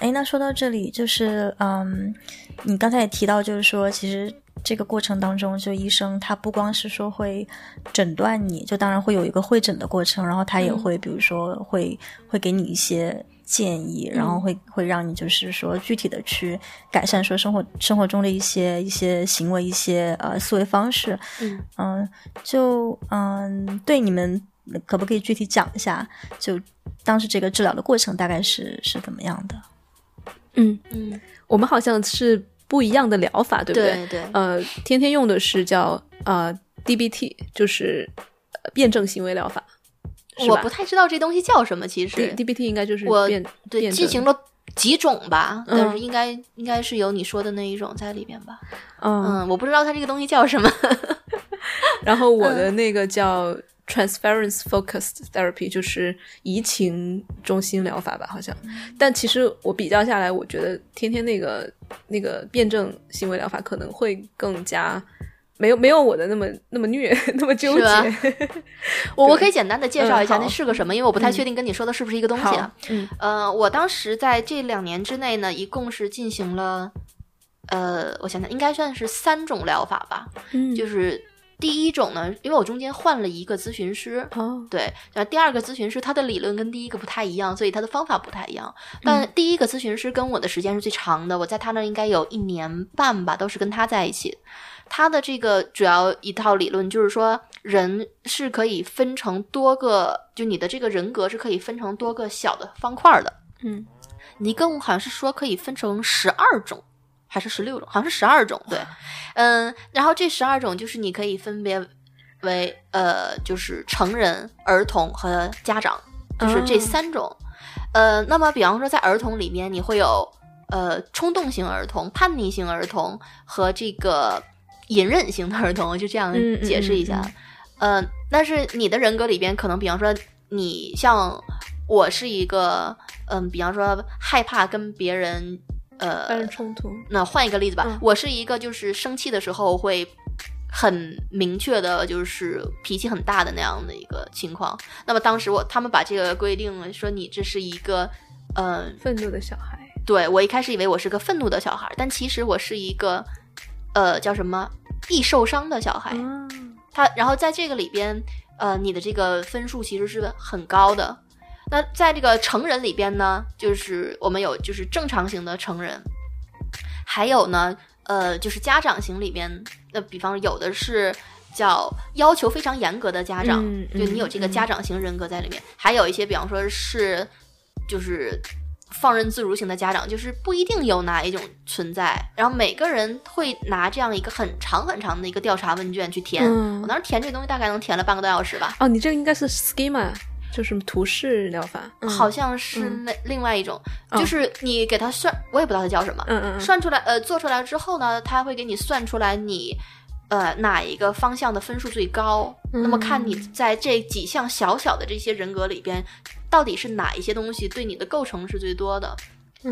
哎，那说到这里，就是嗯，你刚才也提到，就是说，其实这个过程当中，就医生他不光是说会诊断你，就当然会有一个会诊的过程，然后他也会，比如说会会给你一些建议，然后会会让你就是说具体的去改善说生活生活中的一些一些行为、一些呃思维方式。嗯。嗯，就嗯，对你们可不可以具体讲一下，就当时这个治疗的过程大概是是怎么样的？嗯，嗯，我们好像是不一样的疗法，对不对？对，呃，天天用的是叫呃 DBT，就是呃辩证行为疗法。我不太知道这东西叫什么，其 D 实 DBT 应该就是我对进行了几种吧，嗯。但是应该应该是有你说的那一种在里边吧。嗯，嗯，我不知道它这个东西叫什么。然后我的那个叫 Transference Focused Therapy，就是移情中心疗法吧，好像。但其实我比较下来，我觉得天天那个那个辩证行为疗法可能会更加。没有没有我的那么那么虐，那么纠结。我我 可以简单的介绍一下嗯那是个什么，因为我不太确定跟你说的是不是一个东西啊。，嗯呃，我当时在这两年之内呢，一共是进行了，呃，我想想，应该算是三种疗法吧。嗯，就是第一种呢，因为我中间换了一个咨询师，哦，对，然后第二个咨询师他的理论跟第一个不太一样，所以他的方法不太一样。但第一个咨询师跟我的时间是最长的，我在他那儿应该有一年半吧，都是跟他在一起。他的这个主要一套理论就是说，人是可以分成多个，就你的这个人格是可以分成多个小的方块儿的。嗯你跟我好像是说可以分成十二种，还是十六种？好像是十二种。对，嗯，然后这十二种就是你可以分别为呃，就是成人、儿童和家长，就是这哦三种。呃，那么比方说在儿童里面，你会有呃冲动型儿童、叛逆型儿童和这个隐忍型的儿童，我就这样解释一下。呃，但是你的人格里边，可能比方说你像我是一个，嗯，比方说害怕跟别人，呃，发生冲突。那换一个例子吧，嗯我是一个就是生气的时候会很明确的，就是脾气很大的那样的一个情况。那么当时我他们把这个规定了，说你这是一个，嗯、愤怒的小孩，对我一开始以为我是个愤怒的小孩，但其实我是一个，呃，叫什么易受伤的小孩。啊，他然后在这个里边，呃，你的这个分数其实是很高的。那在这个成人里边呢，就是我们有就是正常型的成人，还有呢，呃，就是家长型里边，那比方有的是叫要求非常严格的家长，嗯就你有这个家长型人格在里面，还有一些比方说是就是放任自如型的家长，就是不一定有哪一种存在。然后每个人会拿这样一个很长很长的一个调查问卷去填，嗯我当时填这东西大概能填了半个多小时吧。哦，你这个应该是 schema，就是图示疗法，嗯。好像是那另外一种，就是你给他算，我也不知道它叫什么，嗯嗯嗯。算出来，呃，做出来之后呢，他会给你算出来你，呃，哪一个方向的分数最高，那么看你在这几项小小的这些人格里边，到底是哪一些东西对你的构成是最多的。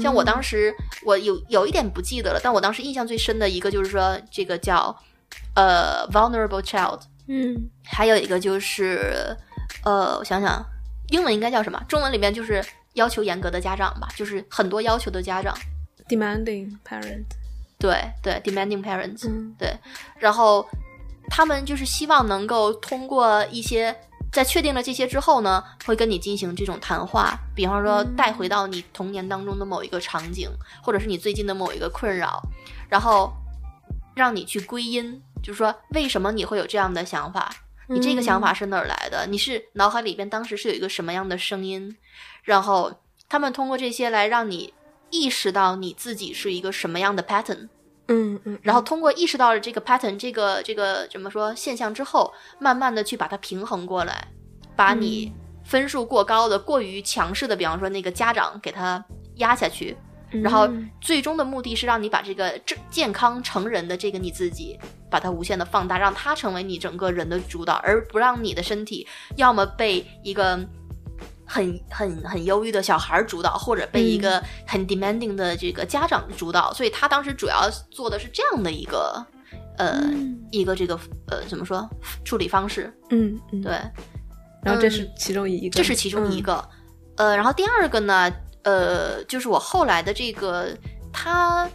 像我当时，我有有一点不记得了，但我当时印象最深的一个就是说，这个叫呃 vulnerable child，嗯。还有一个就是，呃，我想想，英文应该叫什么？中文里面就是要求严格的家长吧，就是很多要求的家长。demanding parent，对对，demanding parents，、嗯对，然后他们就是希望能够通过一些在确定了这些之后呢，会跟你进行这种谈话，比方说带回到你童年当中的某一个场景，或者是你最近的某一个困扰，然后让你去归因，就是说为什么你会有这样的想法。你这个想法是哪儿来的？你是脑海里边当时是有一个什么样的声音？然后他们通过这些来让你意识到你自己是一个什么样的 pattern，嗯嗯，然后通过意识到了这个 pattern 这个这个怎么说现象之后，慢慢的去把它平衡过来，把你分数过高的、过于强势的，比方说那个家长给他压下去，然后嗯最终的目的是让你把这个正健康成人的这个你自己，把它无限的放大，让它成为你整个人的主导，而不让你的身体要么被一个很很很忧郁的小孩主导，或者被一个很 demanding 的这个家长主导。所以他当时主要做的是这样的一个呃、一个这个呃怎么说处理方式？嗯嗯，对，然后这是其中一个，这是其中一嗯，个。呃，然后第二个呢，呃，就是我后来的这个他。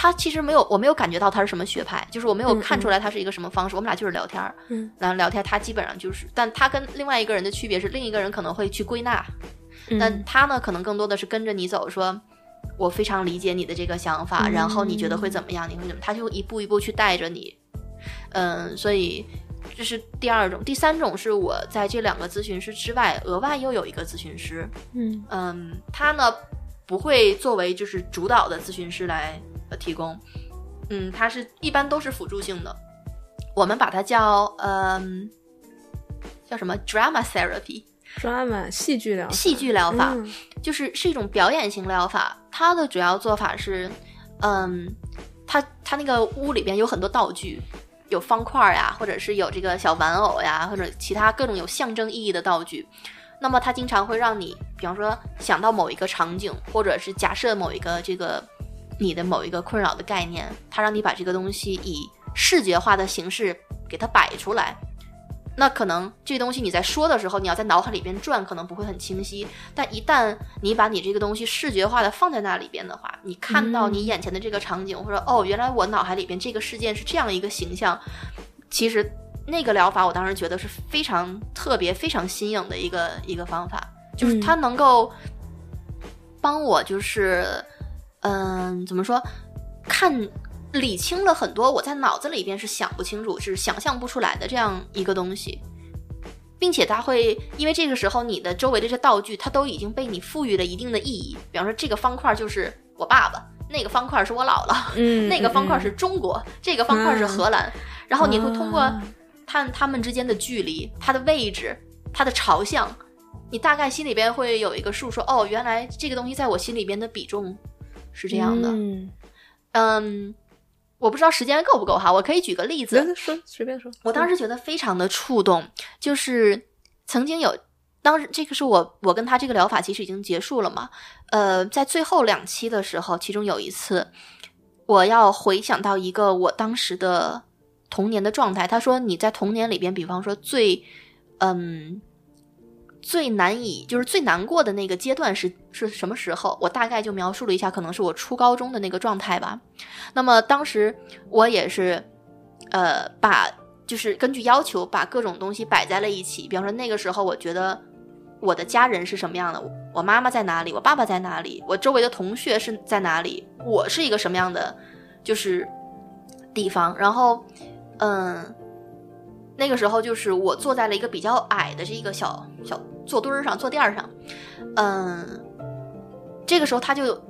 他其实没有，我没有感觉到他是什么学派，就是我没有嗯看出来他是一个什么方式。我们俩就是聊天儿，嗯然后聊天，他基本上就是，但他跟另外一个人的区别是，另一个人可能会去归纳，嗯但他呢，可能更多的是跟着你走，说我非常理解你的这个想法，嗯然后你觉得会怎么样？你会怎么？他就一步一步去带着你，嗯，所以这是第二种，第三种是我在这两个咨询师之外，额外又有一个咨询师，嗯。嗯，他呢不会作为就是主导的咨询师来呃提供，嗯，他是一般都是辅助性的，我们把它叫嗯叫什么？drama therapy。drama 戏剧疗法，戏剧疗法，嗯。就是是一种表演型疗法。它的主要做法是，嗯，它它那个屋里边有很多道具，有方块呀，或者是有这个小玩偶呀，或者其他各种有象征意义的道具。那么它经常会让你，比方说想到某一个场景，或者是假设某一个这个你的某一个困扰的概念，它让你把这个东西以视觉化的形式给它摆出来。那可能这东西你在说的时候，你要在脑海里边转，可能不会很清晰。但一旦你把你这个东西视觉化的放在那里边的话，你看到你眼前的这个场景，或者哦，原来我脑海里边这个事件是这样一个形象，其实那个疗法我当时觉得是非常特别、非常新颖的一个一个方法，就是它能够帮我，就是嗯，怎么说，看理清了很多我在脑子里边是想不清楚、是想象不出来的这样一个东西。并且它会，因为这个时候你的周围的这些道具，它都已经被你赋予了一定的意义。比方说，这个方块就是我爸爸，那个方块是我姥姥，嗯，那个方块是中国，这个方块是荷兰。然后你会通过啊看他们之间的距离、它的位置、它的朝向，你大概心里边会有一个数，说哦，原来这个东西在我心里边的比重是这样的。嗯，嗯，我不知道时间够不够哈，我可以举个例子。说随便说，我当时觉得非常的触动，就是曾经有，当时这个是我我跟他这个疗法其实已经结束了嘛，呃，在最后两期的时候，其中有一次，我要回想到一个我当时的童年的状态。他说你在童年里边，比方说最嗯最难以就是最难过的那个阶段是是什么时候？我大概就描述了一下，可能是我初高中的那个状态吧。那么当时我也是，呃，把就是根据要求把各种东西摆在了一起。比方说那个时候，我觉得我的家人是什么样的，我妈妈在哪里，我爸爸在哪里，我周围的同学是在哪里，我是一个什么样的就是地方。然后，嗯，那个时候就是我坐在了一个比较矮的这个小小坐墩儿上，坐垫儿上，嗯，这个时候他就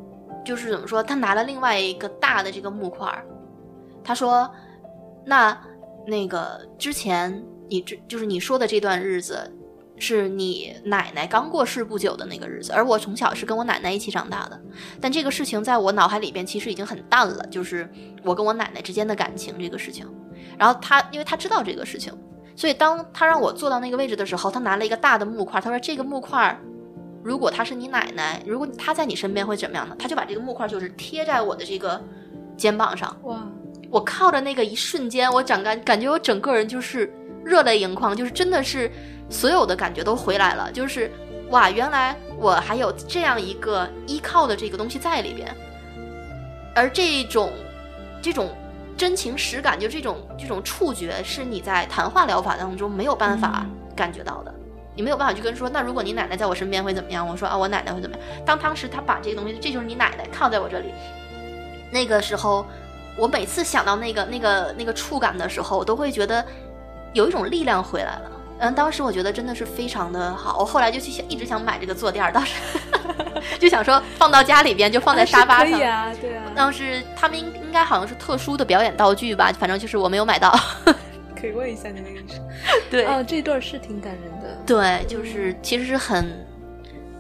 就是怎么说，他拿了另外一个大的这个木块儿，他说：“那那个之前你这就是你说的这段日子，是你奶奶刚过世不久的那个日子，而我从小是跟我奶奶一起长大的。但这个事情在我脑海里边其实已经很淡了，就是我跟我奶奶之间的感情这个事情。然后他因为他知道这个事情，所以当他让我坐到那个位置的时候，他拿了一个大的木块，他说这个木块。”如果他是你奶奶，如果他在你身边会怎么样呢？他就把这个木块就是贴在我的这个肩膀上，哇，我靠着那个一瞬间，我整个感觉我整个人就是热泪盈眶，就是真的是所有的感觉都回来了，就是哇，原来我还有这样一个依靠的这个东西在里边，而这种这种真情实感，就这种这种触觉，是你在谈话疗法当中没有办法感觉到的。你没有办法去跟说，那如果你奶奶在我身边会怎么样？我说啊，我奶奶会怎么样？当当时他把这个东西，这就是你奶奶靠在我这里，那个时候，我每次想到那个那个那个触感的时候，我都会觉得有一种力量回来了。嗯，当时我觉得真的是非常的好。我后来就去想，一直想买这个坐垫儿，当时就想说放到家里边，就放在沙发上。可以啊，对啊。当时他们应应该好像是特殊的表演道具吧，反正就是我没有买到。可以问一下那个医生。对，哦，这段是挺感人的。对，就是其实是很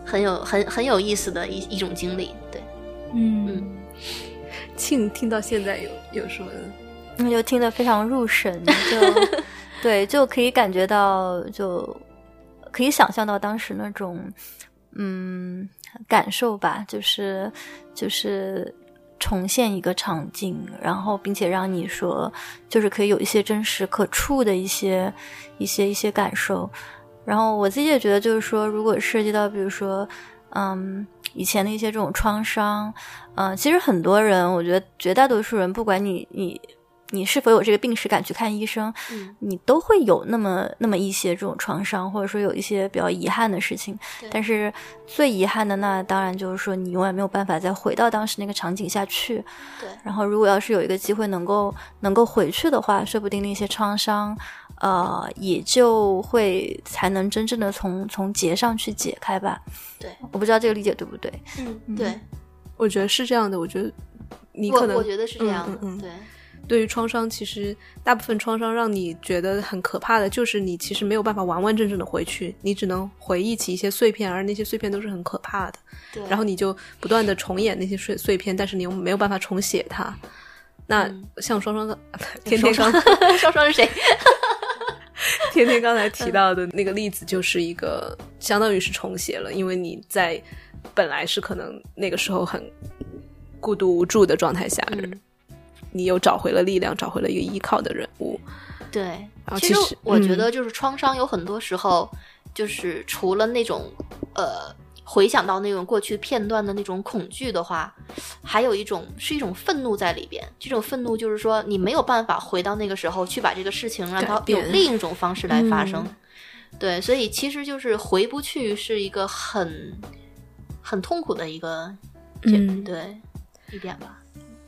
很有很很有意思的一一种经历。对，嗯，庆听到现在有有说，那就听得非常入神，就对，就可以感觉到，就可以想象到当时那种嗯感受吧，就是就是。重现一个场景，然后并且让你说，就是可以有一些真实可触的一些、一些、一些感受。然后我自己也觉得，就是说，如果涉及到，比如说，嗯，以前的一些这种创伤，嗯，其实很多人，我觉得绝大多数人，不管你你。你是否有这个病史感去看医生？嗯，你都会有那么那么一些这种创伤，或者说有一些比较遗憾的事情。但是最遗憾的那当然就是说你永远没有办法再回到当时那个场景下去。对。然后如果要是有一个机会能够能够回去的话，说不定那些创伤，呃，也就会才能真正的从从结上去解开吧。对。我不知道这个理解对不对？嗯，对。我觉得是这样的。我觉得你可能我觉得是这样的。嗯，对。对于创伤，其实大部分创伤让你觉得很可怕的，就是你其实没有办法完完整整的回去，你只能回忆起一些碎片，而那些碎片都是很可怕的。对。然后你就不断的重演那些碎碎片，但是你又没有办法重写它。那像双双的 天天刚双双是谁？天天刚才提到的那个例子，就是一个相当于是重写了，因为你在本来是可能那个时候很孤独无助的状态下。你又找回了力量，找回了一个依靠的人物。对，其实我觉得就是创伤有很多时候，就是除了那种呃回想到那种过去片段的那种恐惧的话，还有一种是一种愤怒在里边。这种愤怒就是说你没有办法回到那个时候去把这个事情让它有另一种方式来发生。对，所以其实就是回不去是一个很很痛苦的一个嗯对一点吧。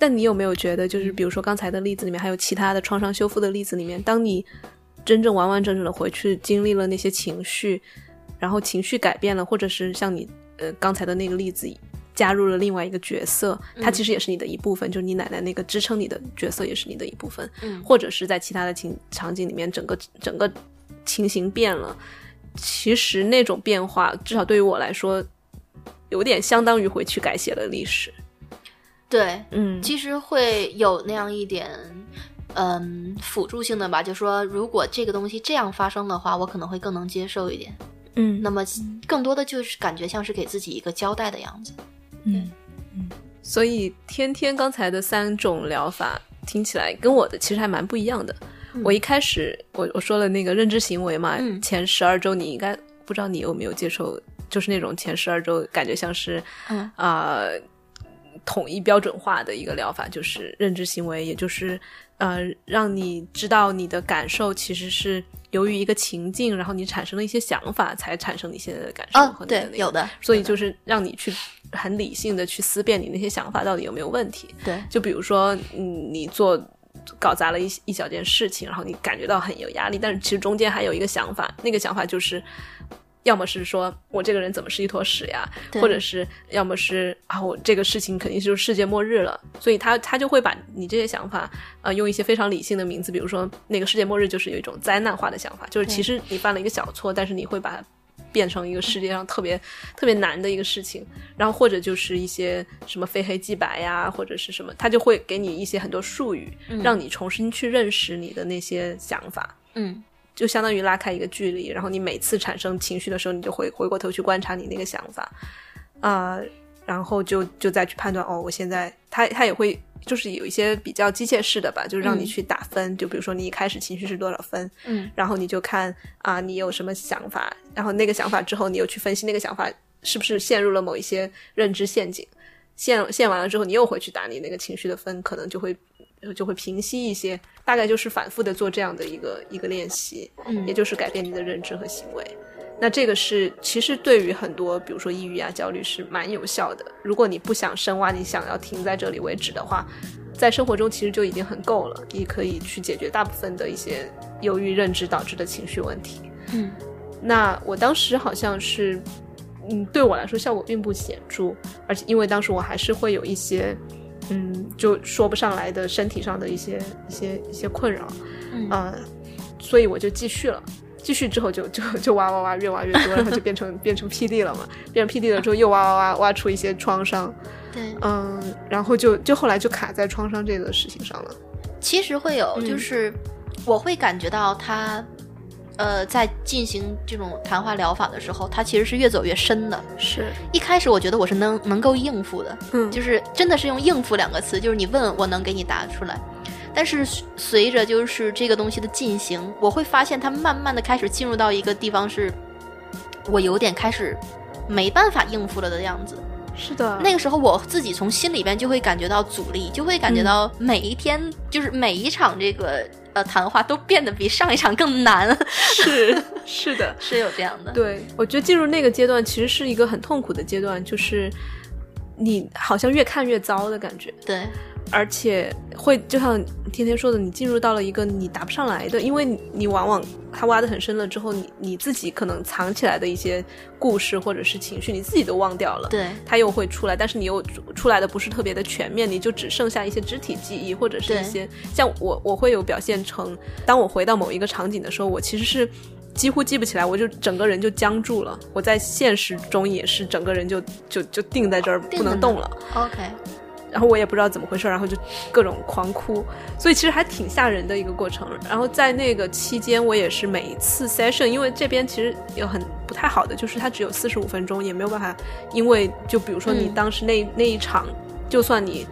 但你有没有觉得，就是比如说刚才的例子里面，还有其他的创伤修复的例子里面，当你真正完完整整的回去经历了那些情绪，然后情绪改变了，或者是像你呃刚才的那个例子，加入了另外一个角色，它其实也是你的一部分，就是你奶奶那个支撑你的角色也是你的一部分，嗯，或者是在其他的情场景里面，整个整个情形变了，其实那种变化，至少对于我来说，有点相当于回去改写了历史。对，嗯，其实会有那样一点，嗯，辅助性的吧，就说如果这个东西这样发生的话，我可能会更能接受一点，嗯，那么更多的就是感觉像是给自己一个交代的样子，嗯。嗯，所以天天刚才的三种疗法听起来跟我的其实还蛮不一样的。我一开始我我说了那个认知行为嘛，前十二周你应该不知道你有没有接受，就是那种前十二周感觉像是，嗯。啊。统一标准化的一个疗法就是认知行为，也就是呃，让你知道你的感受其实是由于一个情境，然后你产生了一些想法，才产生你现在的感受和对有的，所以就是让你去很理性的去思辨你那些想法到底有没有问题。对，就比如说，嗯，你做搞砸了一一小件事情，然后你感觉到很有压力，但是其实中间还有一个想法，那个想法就是。要么是说我这个人怎么是一坨屎呀，或者是要么是啊，我这个事情肯定就是世界末日了，所以他他就会把你这些想法，呃，用一些非常理性的名字，比如说那个世界末日就是有一种灾难化的想法，就是其实你犯了一个小错，但是你会把它变成一个世界上特别特别难的一个事情，然后或者就是一些什么非黑即白呀，或者是什么，他就会给你一些很多术语，让你重新去认识你的那些想法，嗯。就相当于拉开一个距离，然后你每次产生情绪的时候，你就回回过头去观察你那个想法，啊，然后就就再去判断哦，我现在他他也会就是有一些比较机械式的吧，就是让你嗯。去打分，就比如说你一开始情绪是多少分，嗯。然后你就看啊你有什么想法，然后那个想法之后你又去分析那个想法是不是陷入了某一些认知陷阱，陷陷完了之后你又回去打你那个情绪的分，可能就会就会平息一些，大概就是反复的做这样的一个一个练习，嗯也就是改变你的认知和行为。那这个是其实对于很多，比如说抑郁啊、焦虑是蛮有效的。如果你不想深挖，你想要停在这里为止的话，在生活中其实就已经很够了，你可以去解决大部分的一些由于认知导致的情绪问题。嗯那我当时好像是，嗯，对我来说效果并不显著，而且因为当时我还是会有一些，嗯，就说不上来的身体上的一些一些一些困扰，嗯呃，所以我就继续了。继续之后就就就挖挖挖，越挖越多，然后就变成变成 PD 了嘛。变成 PD 了之后，又挖挖挖挖出一些创伤，对，嗯，然后就就后来就卡在创伤这个事情上了。其实会有，嗯就是我会感觉到他，呃，在进行这种谈话疗法的时候，他其实是越走越深的。是，一开始我觉得我是能能够应付的，嗯，就是真的是用“应付”两个词，就是你问我能给你答出来。但是随着就是这个东西的进行，我会发现它慢慢的开始进入到一个地方，是我有点开始没办法应付了的样子。是的，那个时候我自己从心里边就会感觉到阻力，就会感觉到每一天、就是每一场这个呃谈话都变得比上一场更难，是是的，是有这样的。对，我觉得进入那个阶段其实是一个很痛苦的阶段，就是你好像越看越糟的感觉，对。而且会就像天天说的，你进入到了一个你答不上来的，因为你你往往他挖的很深了之后，你你自己可能藏起来的一些故事或者是情绪，你自己都忘掉了。对。他又会出来，但是你又出来的不是特别的全面，你就只剩下一些肢体记忆，或者是一些像我我会有表现成，当我回到某一个场景的时候，我其实是几乎记不起来，我就整个人就僵住了。我在现实中也是整个人就就就定在这儿不能动了，，OK，然后我也不知道怎么回事，然后就各种狂哭，所以其实还挺吓人的一个过程。然后在那个期间，我也是每一次 session，因为这边其实有很不太好的，就是它只有四十五分钟，也没有办法，因为就比如说你嗯当时那、那一场，就算你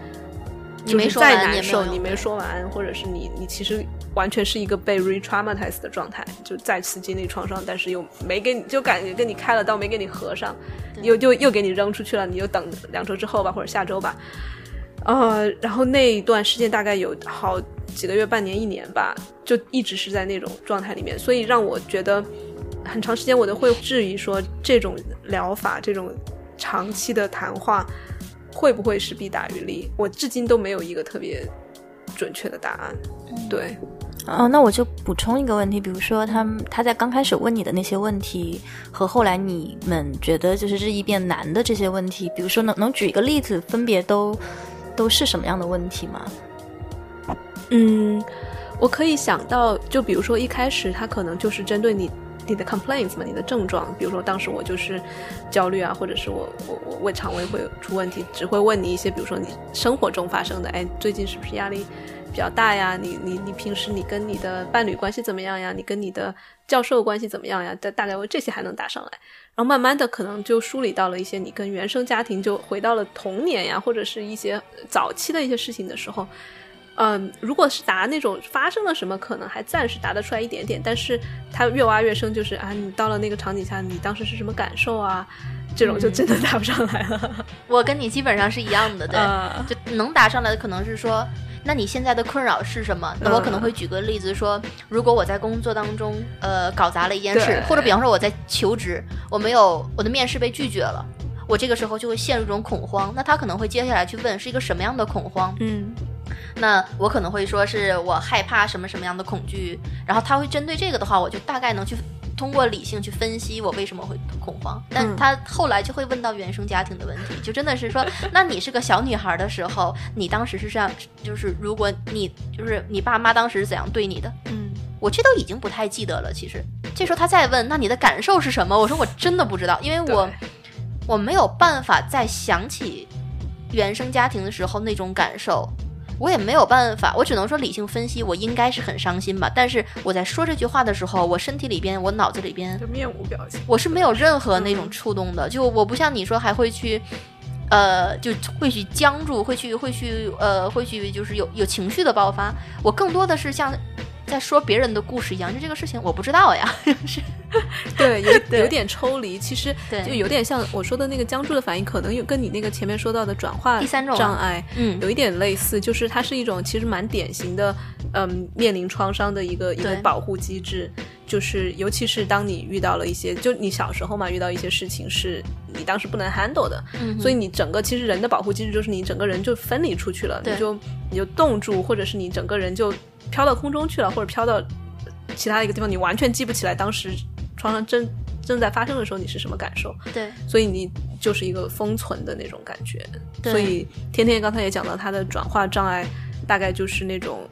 你就是再没说完，你难受，你没说完，或者是你你其实完全是一个被 re-traumatized 的状态，就再次经历创伤，但是又没给你，就感觉跟你开了刀没给你合上，又又又给你扔出去了，你就等两周之后吧，或者下周吧。呃，然后那一段时间大概有好几个月、半年、一年吧，就一直是在那种状态里面，所以让我觉得很长时间我都会质疑说，这种疗法、这种长期的谈话会不会是弊大于利？我至今都没有一个特别准确的答案。对，哦，那我就补充一个问题，比如说他们他在刚开始问你的那些问题，和后来你们觉得就是日益变难的这些问题，比如说能能举一个例子，分别都都是什么样的问题吗？嗯，我可以想到，就比如说一开始他可能就是针对你你的 complaints 嘛，你的症状，比如说当时我就是焦虑啊，或者是我我我胃肠胃会出问题，只会问你一些，比如说你生活中发生的，哎，最近是不是压力比较大呀？你你你平时你跟你的伴侣关系怎么样呀？你跟你的教授关系怎么样呀？大大概我这些还能答上来，然后慢慢的可能就梳理到了一些你跟原生家庭就回到了童年呀，或者是一些早期的一些事情的时候。嗯，如果是答那种发生了什么，可能还暂时答得出来一点点，但是他越挖越深，就是啊，你到了那个场景下，你当时是什么感受啊？这种就真的答不上来了。我跟你基本上是一样的，对，啊就能答上来的可能是说。那你现在的困扰是什么？那我可能会举个例子说，如果我在工作当中，呃，搞砸了一件事，或者比方说我在求职，我没有我的面试被拒绝了，我这个时候就会陷入一种恐慌。那他可能会接下来去问是一个什么样的恐慌？嗯那我可能会说是我害怕什么什么样的恐惧，然后他会针对这个的话，我就大概能去通过理性去分析我为什么会恐慌。但嗯他后来就会问到原生家庭的问题，就真的是说，那你是个小女孩的时候，你当时是这样，就是如果你就是你爸妈当时是怎样对你的？嗯我这都已经不太记得了。其实这时候他再问，那你的感受是什么？我说我真的不知道，因为我对我没有办法再想起原生家庭的时候那种感受，我也没有办法，我只能说理性分析，我应该是很伤心吧。但是我在说这句话的时候，我身体里边，我脑子里边，就面无表情。我是没有任何那种嗯触动的。就我不像你说还会去呃，就会去僵住，会去会去呃，会去就是有有情绪的爆发。我更多的是像在说别人的故事一样，就这个事情我不知道呀，是，对，有 对有点抽离，其实对就有点像我说的那个僵住的反应，可能有跟你那个前面说到的转化第三种啊障碍嗯有一点类似，就是它是一种其实蛮典型的，嗯，面临创伤的一个一个保护机制，就是尤其是当你遇到了一些，就你小时候嘛，遇到一些事情是你当时不能 handle 的，嗯所以你整个其实人的保护机制就是你整个人就分离出去了，对。你就你就冻住，或者是你整个人就飘到空中去了，或者飘到其他的一个地方，你完全记不起来当时创伤正正在发生的时候你是什么感受，对。所以你就是一个封存的那种感觉。对。所以天天刚才也讲到他的转化障碍，大概就是那种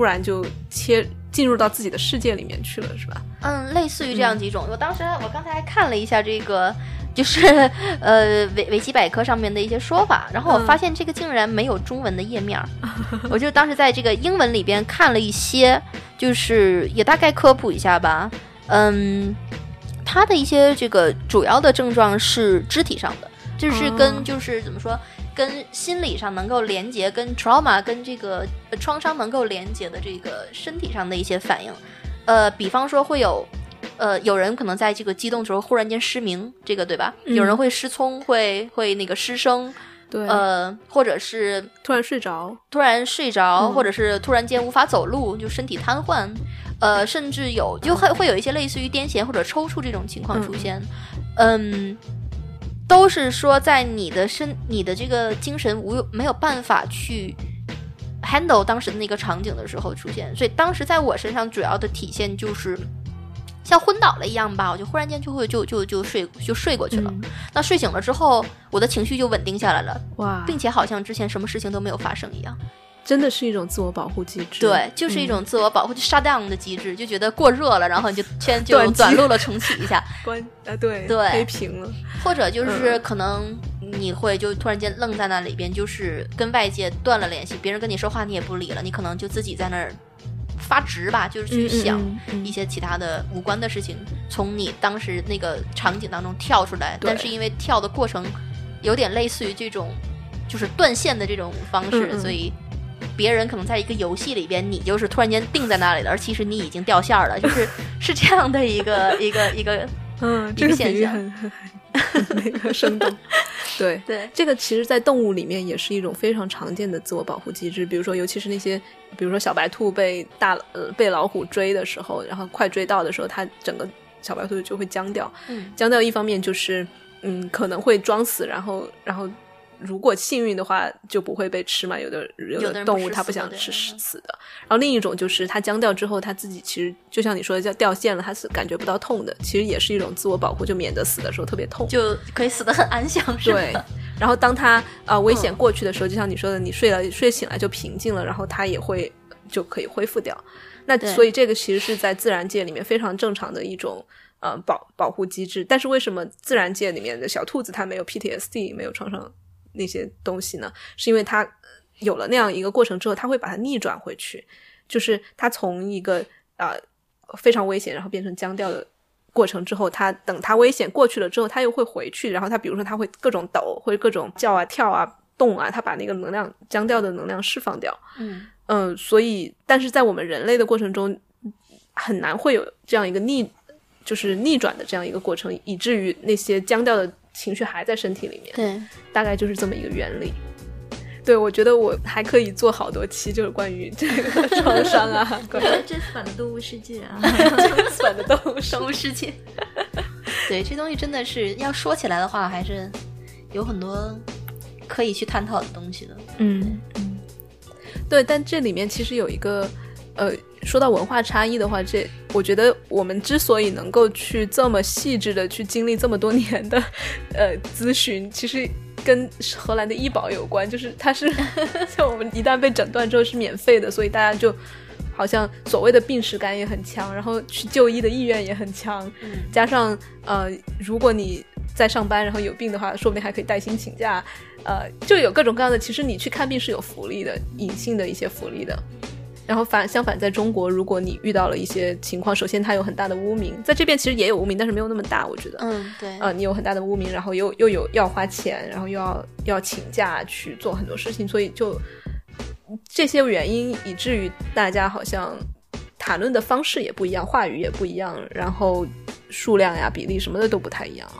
突然就切进入到自己的世界里面去了，是吧？嗯，类似于这样几种。我当时我刚才还看了一下这个，就是 呃维维基百科上面的一些说法，然后我嗯发现这个竟然没有中文的页面儿，我就当时在这个英文里边看了一些，就是也大概科普一下吧。嗯，它的一些这个主要的症状是肢体上的，就是哦跟就是怎么说。跟心理上能够连接，跟 trauma 跟这个呃创伤能够连接的这个身体上的一些反应，呃，比方说会有，呃，有人可能在这个激动的时候忽然间失明，这个对吧？嗯。有人会失聪，会会那个失声，对，呃，或者是突然睡着，突然睡着，嗯。或者是突然间无法走路，就身体瘫痪，呃，甚至有就会会有一些类似于癫痫或者抽搐这种情况出现，嗯。都是说，在你的身、你的这个精神无没有办法去 handle 当时的那个场景的时候出现，所以当时在我身上主要的体现就是像昏倒了一样吧，我就忽然间就会就就就睡就睡过去了。嗯那睡醒了之后，我的情绪就稳定下来了，哇，并且好像之前什么事情都没有发生一样。真的是一种自我保护机制。对，就是一种自我保护，就 shut down 的机制，就觉得过热了，然后你就先就短路了重启一下，关啊，对对。黑屏了，或者就是可能你会就突然间愣在那里边，就是跟外界断了联系，别人跟你说话你也不理了，你可能就自己在那儿发直吧，就是去想一些其他的无关的事情，从你当时那个场景当中跳出来，但是因为跳的过程有点类似于这种就是断线的这种方式，所以。别人可能在一个游戏里边，你就是突然间定在那里了，而其实你已经掉线儿了，就是是这样的一个一个一个，嗯，一这个现象那个生动。对，对这个其实，在动物里面也是一种非常常见的自我保护机制。比如说，尤其是那些，比如说小白兔被大呃被老虎追的时候，然后快追到的时候，它整个小白兔就会僵掉。嗯僵掉一方面就是，嗯，可能会装死，然后然后。如果幸运的话，就不会被吃嘛。有的有有的动物它不想吃嗯死的。然后另一种就是它僵掉之后，它自己其实就像你说的叫掉线了，它是感觉不到痛的，其实也是一种自我保护，就免得死的时候特别痛。就可以死得很安详，是对？，然后当它啊、呃危险嗯过去的时候，就像你说的，你睡了睡醒来就平静了，然后它也会就可以恢复掉。那所以这个其实是在自然界里面非常正常的一种嗯保保护机制。但是为什么自然界里面的小兔子它没有 PTSD 没有创伤那些东西呢？是因为它呃有了那样一个过程之后，他会把它逆转回去，就是他从一个啊、呃非常危险，然后变成僵掉的过程之后，他等他危险过去了之后，他又会回去，然后他比如说他会各种抖，会各种叫啊、跳啊、动啊，他把那个能量僵掉的能量释放掉。嗯嗯，所以但是在我们人类的过程中，很难会有这样一个逆，就是逆转的这样一个过程，以至于那些僵掉的情绪还在身体里面。对，大概就是这么一个原理。对，我觉得我还可以做好多期，就是关于这个 创伤啊，关于这次版的动物世界啊，这反的动物生物世界。对，这东西真的是要说起来的话，还是有很多可以去探讨的东西的。嗯嗯，对，但这里面其实有一个，呃，说到文化差异的话，这我觉得我们之所以能够去这么细致的去经历这么多年的，呃，咨询，其实跟荷兰的医保有关，就是它是 像我们一旦被诊断之后是免费的，所以大家就。好像所谓的病耻感也很强，然后去就医的意愿也很强，嗯加上呃，如果你在上班，然后有病的话，说不定还可以带薪请假，呃，就有各种各样的。其实你去看病是有福利的，隐性的一些福利的。然后反相反，在中国，如果你遇到了一些情况，首先它有很大的污名，在这边其实也有污名，但是没有那么大，我觉得。嗯，对。呃，你有很大的污名，然后又又有要花钱，然后又要要请假去做很多事情，所以就这些原因，以至于大家好像谈论的方式也不一样，话语也不一样，然后数量呀、比例什么的都不太一样。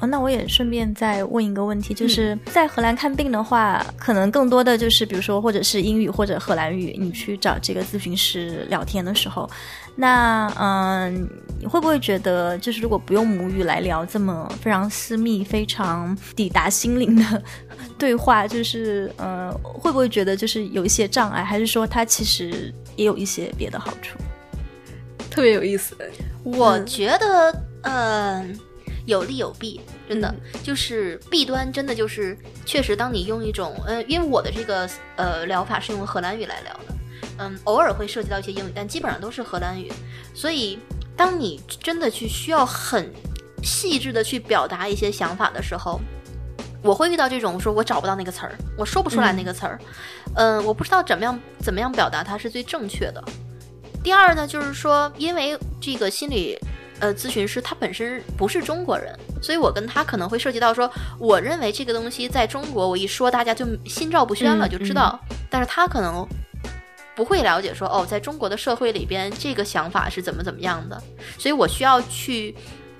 哦，那我也顺便再问一个问题，就是在荷兰看病的话，可能更多的就是比如说或者是英语或者荷兰语，你去找这个咨询师聊天的时候，那嗯，你会不会觉得就是如果不用母语来聊这么非常私密、非常抵达心灵的 对话，就是呃，会不会觉得就是有一些障碍，还是说它其实也有一些别的好处？特别有意思，我觉得，嗯。有利有弊，真的就是弊端，真的就是确实，当你用一种，呃，因为我的这个呃疗法是用荷兰语来聊的，嗯，偶尔会涉及到一些英语，但基本上都是荷兰语，所以当你真的去需要很细致的去表达一些想法的时候，我会遇到这种说我找不到那个词儿，我说不出来那个词儿，嗯，我不知道怎么样怎么样表达它是最正确的。第二呢，就是说，因为这个心理。呃，咨询师他本身不是中国人，所以我跟他可能会涉及到说，我认为这个东西在中国，我一说大家就心照不宣了，就知道。但是他可能不会了解说，哦，在中国的社会里边，这个想法是怎么怎么样的，所以我需要去。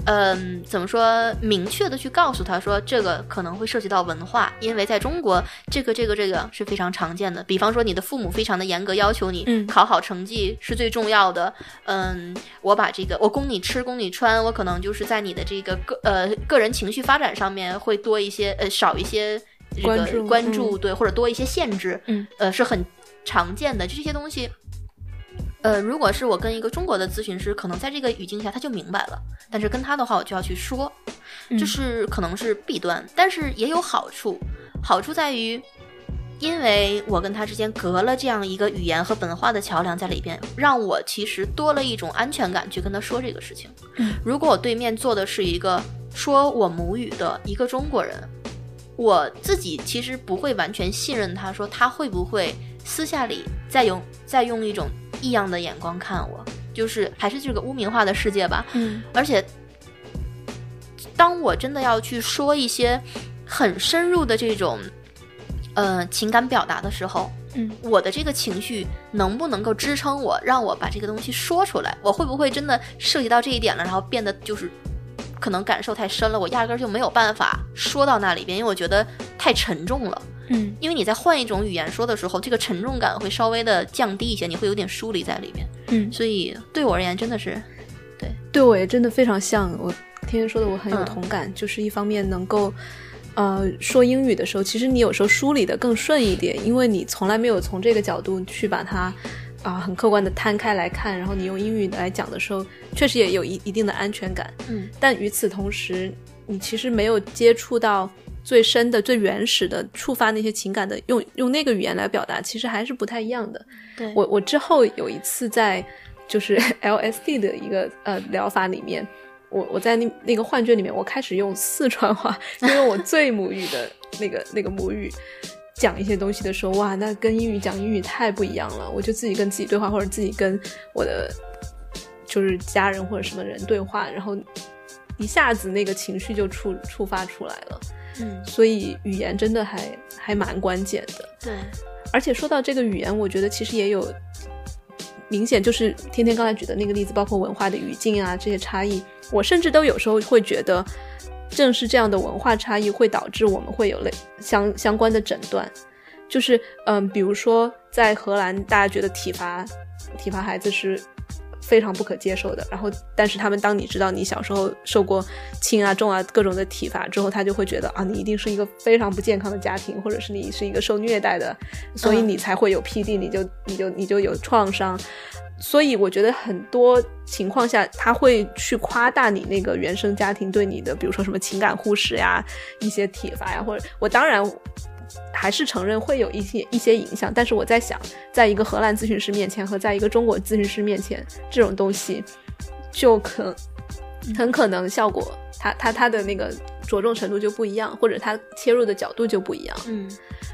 嗯，怎么说？明确的去告诉他说，这个可能会涉及到文化，因为在中国，这个、这个、这个是非常常见的。比方说，你的父母非常的严格，要求你考好成绩是最重要的。嗯，我把这个，我供你吃，供你穿，我可能就是在你的这个个呃个人情绪发展上面会多一些，呃少一些这个关注，对，或者多一些限制。嗯，呃是很常见的，就这些东西。呃，如果是我跟一个中国的咨询师，可能在这个语境下他就明白了，但是跟他的话，我就要去说，就是可能是弊端，但是也有好处。好处在于，因为我跟他之间隔了这样一个语言和文化的桥梁在里边，让我其实多了一种安全感去跟他说这个事情。如果我对面坐的是一个说我母语的一个中国人，我自己其实不会完全信任他，说他会不会私下里再用再用一种。异样的眼光看我，就是还是这个污名化的世界吧。嗯，而且，当我真的要去说一些很深入的这种呃情感表达的时候，嗯，我的这个情绪能不能够支撑我，让我把这个东西说出来？我会不会真的涉及到这一点了，然后变得就是可能感受太深了，我压根儿就没有办法说到那里边，因为我觉得太沉重了。嗯，因为你在换一种语言说的时候，这个沉重感会稍微的降低一些，你会有点疏离在里面。嗯，所以对我而言真的是，对，对我也真的非常像我天天说的，我很有同感。就是一方面能够，呃，说英语的时候，其实你有时候梳理的更顺一点，因为你从来没有从这个角度去把它啊很客观的摊开来看，然后你用英语来讲的时候，确实也有一一定的安全感。嗯，但与此同时，你其实没有接触到。最深的、最原始的触发那些情感的，用用那个语言来表达，其实还是不太一样的。对我，我之后有一次在就是 LSD 的一个呃疗法里面，我我在那那个幻觉里面，我开始用四川话，用我最母语的那个那个母语讲一些东西的时候，哇，那跟英语讲英语太不一样了。我就自己跟自己对话，或者自己跟我的就是家人或者什么人对话，然后一下子那个情绪就触触发出来了。嗯，所以语言真的还还蛮关键的。对，而且说到这个语言，我觉得其实也有明显，就是天天刚才举的那个例子，包括文化的语境啊这些差异，我甚至都有时候会觉得，正是这样的文化差异会导致我们会有类相相关的诊断，就是嗯，比如说在荷兰，大家觉得体罚体罚孩子是。非常不可接受的。然后，但是他们当你知道你小时候受过轻啊、重啊各种的体罚之后，他就会觉得啊，你一定是一个非常不健康的家庭，或者是你是一个受虐待的，所以你才会有 PD，你就你就你就有创伤。所以我觉得很多情况下，他会去夸大你那个原生家庭对你的，比如说什么情感忽视呀、一些体罚呀，或者我当然。还是承认会有一些一些影响，但是我在想，在一个荷兰咨询师面前和在一个中国咨询师面前，这种东西就可很可能效果，他他他的那个着重程度就不一样，或者他切入的角度就不一样。嗯，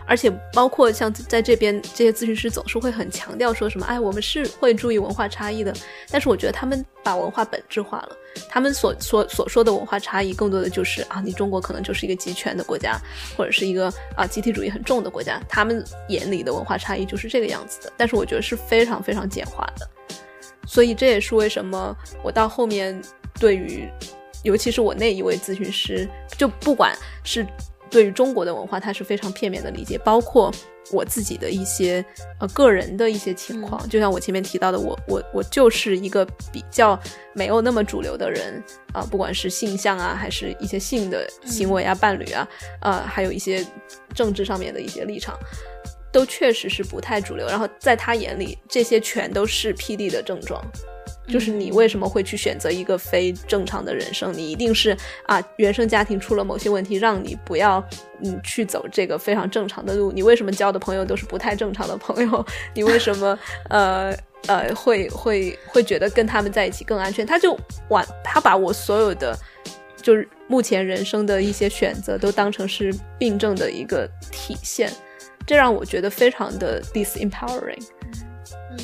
而且包括像在这边这些咨询师总是会很强调说什么，哎，我们是会注意文化差异的。但是我觉得他们把文化本质化了，他们所所所说的文化差异，更多的就是啊，你中国可能就是一个集权的国家，或者是一个啊集体主义很重的国家，他们眼里的文化差异就是这个样子的。但是我觉得是非常非常简化的，所以这也是为什么我到后面对于，尤其是我那一位咨询师，就不管是。对于中国的文化，他是非常片面的理解，包括我自己的一些呃个人的一些情况，就像我前面提到的，我我我就是一个比较没有那么主流的人啊，不管是性向啊，还是一些性的行为啊、伴侣啊，呃，还有一些政治上面的一些立场，都确实是不太主流。然后在他眼里，这些全都是 PD 的症状。就是你为什么会去选择一个非正常的人生？你一定是啊，原生家庭出了某些问题，让你不要嗯去走这个非常正常的路。你为什么交的朋友都是不太正常的朋友？你为什么呃呃会会会觉得跟他们在一起更安全？他就完，他把我所有的就是目前人生的一些选择都当成是病症的一个体现，这让我觉得非常的 disempowering。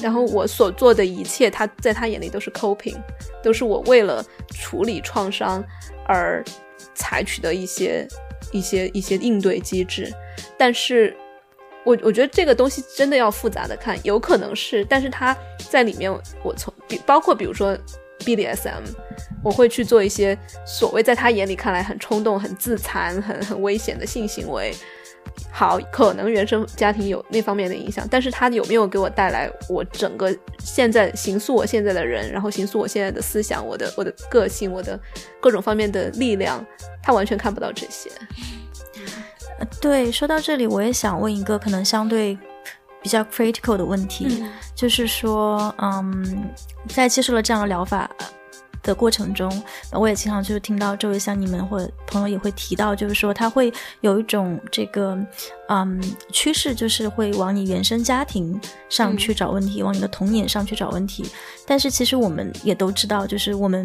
然后我所做的一切，他在他眼里都是 coping，都是我为了处理创伤而采取的一些一些一些应对机制。但是，我我觉得这个东西真的要复杂的看，有可能是，但是他在里面，我从比包括比如说 BDSM，我会去做一些所谓在他眼里看来很冲动、很自残、很很危险的性行为。好，可能原生家庭有那方面的影响，但是他有没有给我带来我整个现在形塑我现在的人，然后形塑我现在的思想，我的我的个性，我的各种方面的力量，他完全看不到这些。对，说到这里，我也想问一个可能相对比较 critical 的问题，就是说，嗯，在接受了这样的疗法。的过程中，我也经常就是听到周围像你们或者朋友也会提到，就是说他会有一种这个，嗯，趋势，就是会往你原生家庭上去找问题，往你的童年上去找问题。但是其实我们也都知道，就是我们，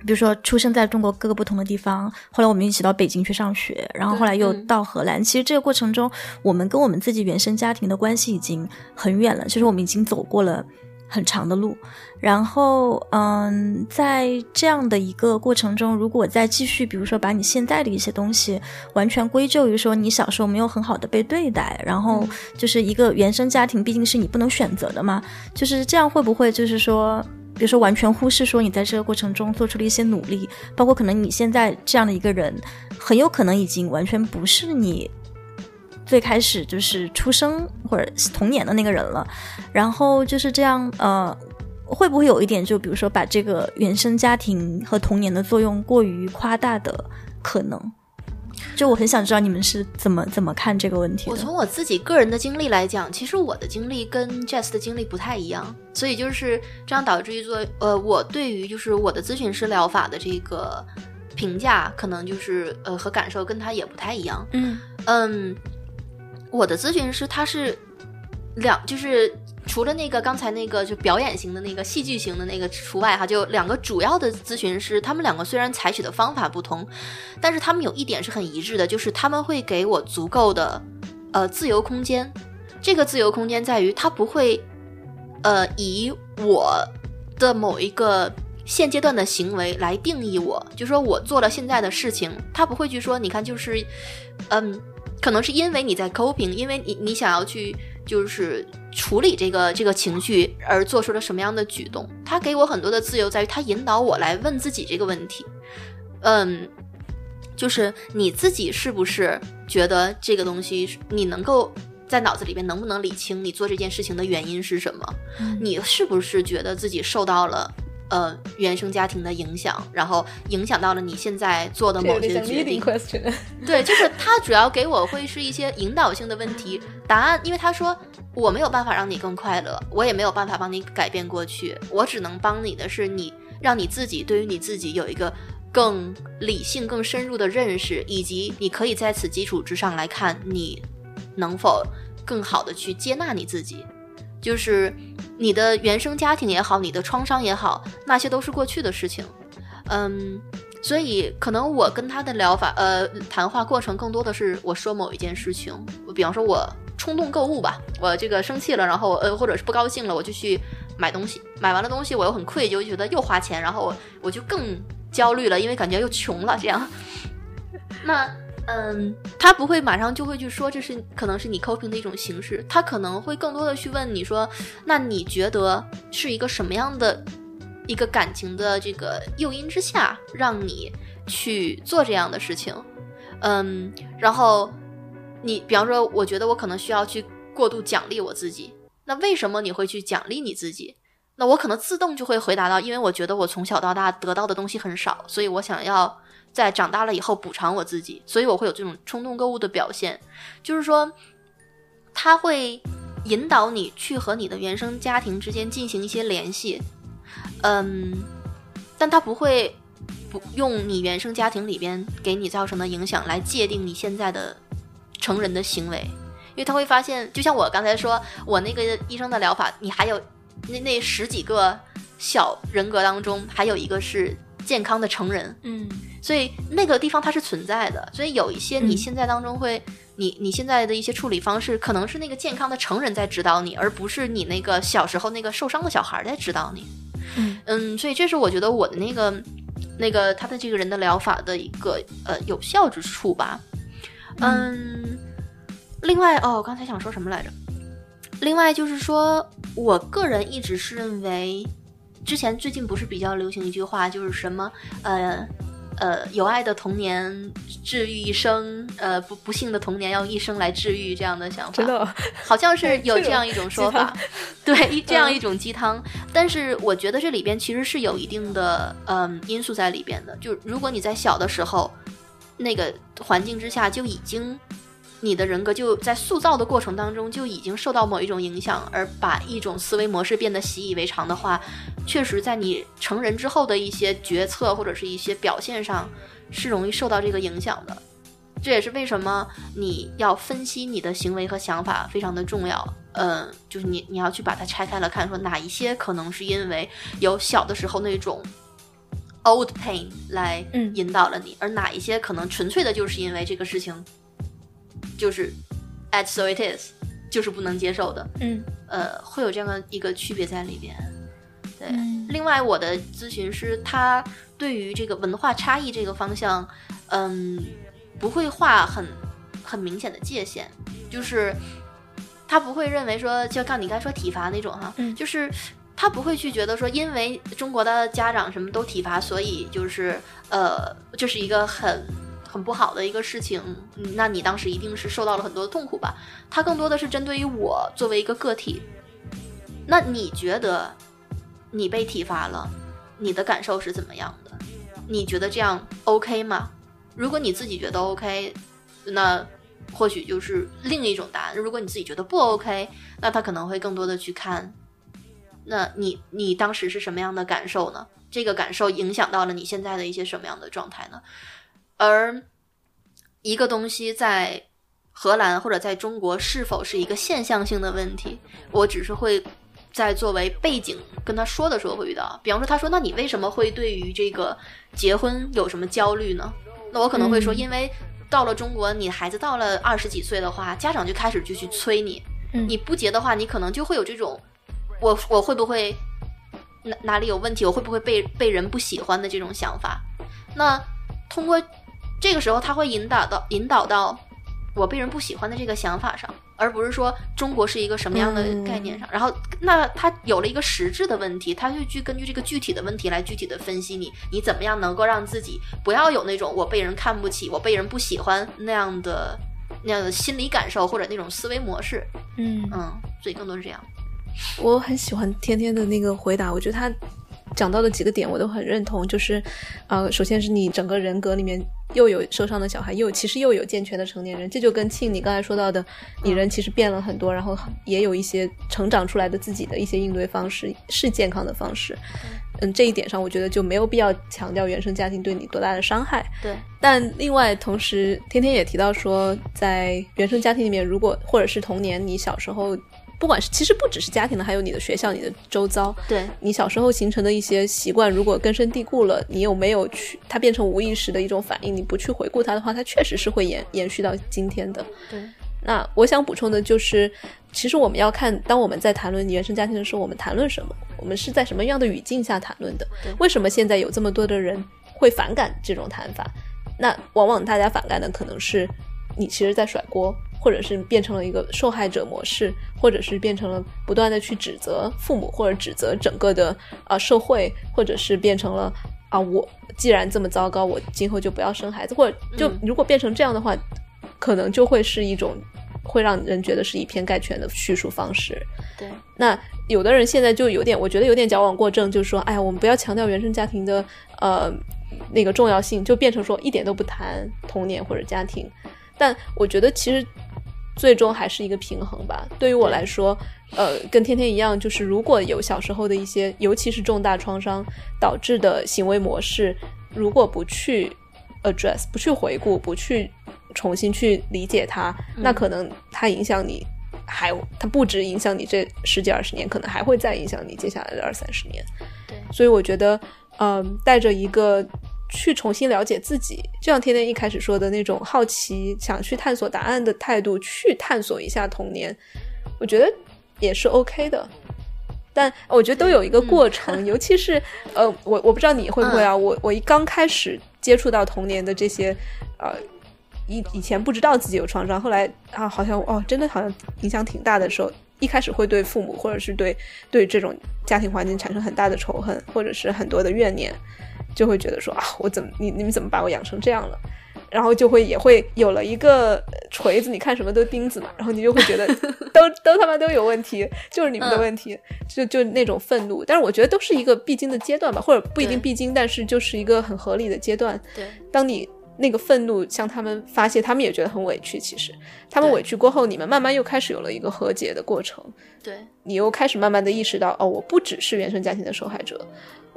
比如说出生在中国各个不同的地方，后来我们一起到北京去上学，然后后来又到荷兰。其实这个过程中，我们跟我们自己原生家庭的关系已经很远了，其实我们已经走过了。很长的路，然后，嗯，在这样的一个过程中，如果再继续，比如说把你现在的一些东西完全归咎于说你小时候没有很好的被对待，然后就是一个原生家庭毕竟是你不能选择的嘛，就是这样会不会就是说，比如说完全忽视说你在这个过程中做出了一些努力，包括可能你现在这样的一个人，很有可能已经完全不是你。最开始就是出生或者童年的那个人了，然后就是这样，呃，会不会有一点就比如说把这个原生家庭和童年的作用过于夸大的可能？就我很想知道你们是怎么怎么看这个问题。我从我自己个人的经历来讲，其实我的经历跟 Jess 的经历不太一样，所以就是这样导致于做，呃，我对于就是我的咨询师疗法的这个评价，可能就是呃和感受跟他也不太一样。嗯嗯。我的咨询师他是两，就是除了那个刚才那个就表演型的那个戏剧型的那个除外哈，就两个主要的咨询师，他们两个虽然采取的方法不同，但是他们有一点是很一致的，就是他们会给我足够的呃自由空间。这个自由空间在于他不会呃以我的某一个现阶段的行为来定义我，就说我做了现在的事情，他不会去说你看就是嗯。可能是因为你在 coping，因为你你想要去就是处理这个这个情绪而做出了什么样的举动。他给我很多的自由，在于他引导我来问自己这个问题。嗯，就是你自己是不是觉得这个东西你能够在脑子里边能不能理清你做这件事情的原因是什么？你是不是觉得自己受到了？呃，原生家庭的影响，然后影响到了你现在做的某些决定。对，就是他主要给我会是一些引导性的问题答案，因为他说我没有办法让你更快乐，我也没有办法帮你改变过去，我只能帮你的是你让你自己对于你自己有一个更理性、更深入的认识，以及你可以在此基础之上来看你能否更好的去接纳你自己。就是你的原生家庭也好，你的创伤也好，那些都是过去的事情。嗯，所以可能我跟他的疗法，呃，谈话过程更多的是我说某一件事情，比方说我冲动购物吧，我这个生气了，然后呃，或者是不高兴了，我就去买东西，买完了东西我又很愧疚，就觉得又花钱，然后我就更焦虑了，因为感觉又穷了，这样。那嗯，他不会马上就会去说这是可能是你 coping 的一种形式，他可能会更多的去问你说，那你觉得是一个什么样的一个感情的这个诱因之下，让你去做这样的事情？嗯，然后你比方说，我觉得我可能需要去过度奖励我自己，那为什么你会去奖励你自己？那我可能自动就会回答到，因为我觉得我从小到大得到的东西很少，所以我想要。在长大了以后补偿我自己，所以我会有这种冲动购物的表现，就是说，他会引导你去和你的原生家庭之间进行一些联系，嗯，但他不会不用你原生家庭里边给你造成的影响来界定你现在的成人的行为，因为他会发现，就像我刚才说，我那个医生的疗法，你还有那那十几个小人格当中，还有一个是。健康的成人，嗯，所以那个地方它是存在的，所以有一些你现在当中会，你你现在的一些处理方式，可能是那个健康的成人在指导你，而不是你那个小时候那个受伤的小孩在指导你，嗯。嗯，所以这是我觉得我的那个那个他的这个人的疗法的一个呃有效之处吧，嗯，另外哦，我刚才想说什么来着？另外就是说我个人一直是认为。之前最近不是比较流行一句话，就是什么呃呃有爱的童年治愈一生，呃不不幸的童年要一生来治愈这样的想法，好像是 有这样一种说法，对这样一种鸡汤。但是我觉得这里边其实是有一定的嗯因素在里边的，就如果你在小的时候那个环境之下就已经。你的人格就在塑造的过程当中就已经受到某一种影响，而把一种思维模式变得习以为常的话，确实在你成人之后的一些决策或者是一些表现上是容易受到这个影响的。这也是为什么你要分析你的行为和想法非常的重要。嗯，就是你你要去把它拆开了看，说哪一些可能是因为有小的时候那种 old pain 来引导了你，而哪一些可能纯粹的就是因为这个事情。就是 a t so it is，就是不能接受的。嗯，呃，会有这样的一个区别在里边。对，另外我的咨询师他对于这个文化差异这个方向，嗯，不会画很很明显的界限，就是他不会认为说，就像你刚才说体罚那种哈，就是他不会去觉得说，因为中国的家长什么都体罚，所以就是呃，就是一个很。很不好的一个事情，那你当时一定是受到了很多的痛苦吧？它更多的是针对于我作为一个个体。那你觉得你被体罚了，你的感受是怎么样的？你觉得这样 OK 吗？如果你自己觉得 OK，那或许就是另一种答案。如果你自己觉得不 OK，那他可能会更多的去看，那你你当时是什么样的感受呢？这个感受影响到了你现在的一些什么样的状态呢？而一个东西在荷兰或者在中国是否是一个现象性的问题，我只是会在作为背景跟他说的时候会遇到。比方说，他说：“那你为什么会对于这个结婚有什么焦虑呢？”那我可能会说：“因为到了中国，你孩子到了二十几岁的话，家长就开始就去催你，你不结的话，你可能就会有这种我我会不会哪哪里有问题，我会不会被被人不喜欢的这种想法。那通过。这个时候他会引导到引导到我被人不喜欢的这个想法上，而不是说中国是一个什么样的概念上。然后，那他有了一个实质的问题，他就去根据这个具体的问题来具体的分析你，你怎么样能够让自己不要有那种我被人看不起、我被人不喜欢那样的那样的心理感受或者那种思维模式。嗯嗯，所以更多是这样。我很喜欢天天的那个回答，我觉得他。讲到的几个点我都很认同，就是，呃，首先是你整个人格里面又有受伤的小孩，又其实又有健全的成年人，这就跟庆你刚才说到的，你人其实变了很多，然后也有一些成长出来的自己的一些应对方式是健康的方式，嗯，这一点上我觉得就没有必要强调原生家庭对你多大的伤害。对，但另外同时，天天也提到说，在原生家庭里面，如果或者是童年你小时候不管是其实不只是家庭的，还有你的学校、你的周遭，对你小时候形成的一些习惯，如果根深蒂固了，你有没有去它变成无意识的一种反应？你不去回顾它的话，它确实是会延延续到今天的。对，那我想补充的就是，其实我们要看，当我们在谈论原生家庭的时候，我们谈论什么？我们是在什么样的语境下谈论的对？为什么现在有这么多的人会反感这种谈法？那往往大家反感的可能是你其实在甩锅，或者是变成了一个受害者模式，或者是变成了不断的去指责父母，或者指责整个的啊、呃社会，或者是变成了啊我既然这么糟糕，我今后就不要生孩子，或者就嗯如果变成这样的话，可能就会是一种会让人觉得是以偏概全的叙述方式。对，那有的人现在就有点，我觉得有点矫枉过正，就是说，哎呀，我们不要强调原生家庭的呃那个重要性，就变成说一点都不谈童年或者家庭。但我觉得其实最终还是一个平衡吧。对于我来说，呃，跟天天一样，就是如果有小时候的一些，尤其是重大创伤导致的行为模式，如果不去 address，不去回顾，不去重新去理解它，那可能它影响你。还它不止影响你这十几二十年，可能还会再影响你接下来的二三十年。对所以我觉得，嗯，带着一个去重新了解自己，就像天天一开始说的那种好奇、想去探索答案的态度，去探索一下童年，我觉得也是 OK 的。但我觉得都有一个过程，尤其是呃，我我不知道你会不会啊，我我一刚开始接触到童年的这些呃。以以前不知道自己有创伤，后来啊，好像哦，真的好像影响挺大的时候，一开始会对父母或者是对对这种家庭环境产生很大的仇恨，或者是很多的怨念，就会觉得说啊，我怎么你你们怎么把我养成这样了？然后就会也会有了一个锤子，你看什么都钉子嘛，然后你就会觉得 都都他妈都有问题，就是你们的问题，就就那种愤怒。但是我觉得都是一个必经的阶段吧，或者不一定必经，但是就是一个很合理的阶段。对，当你那个愤怒向他们发泄，他们也觉得很委屈。其实他们委屈过后，你们慢慢又开始有了一个和解的过程。对，你又开始慢慢的意识到，哦，我不只是原生家庭的受害者，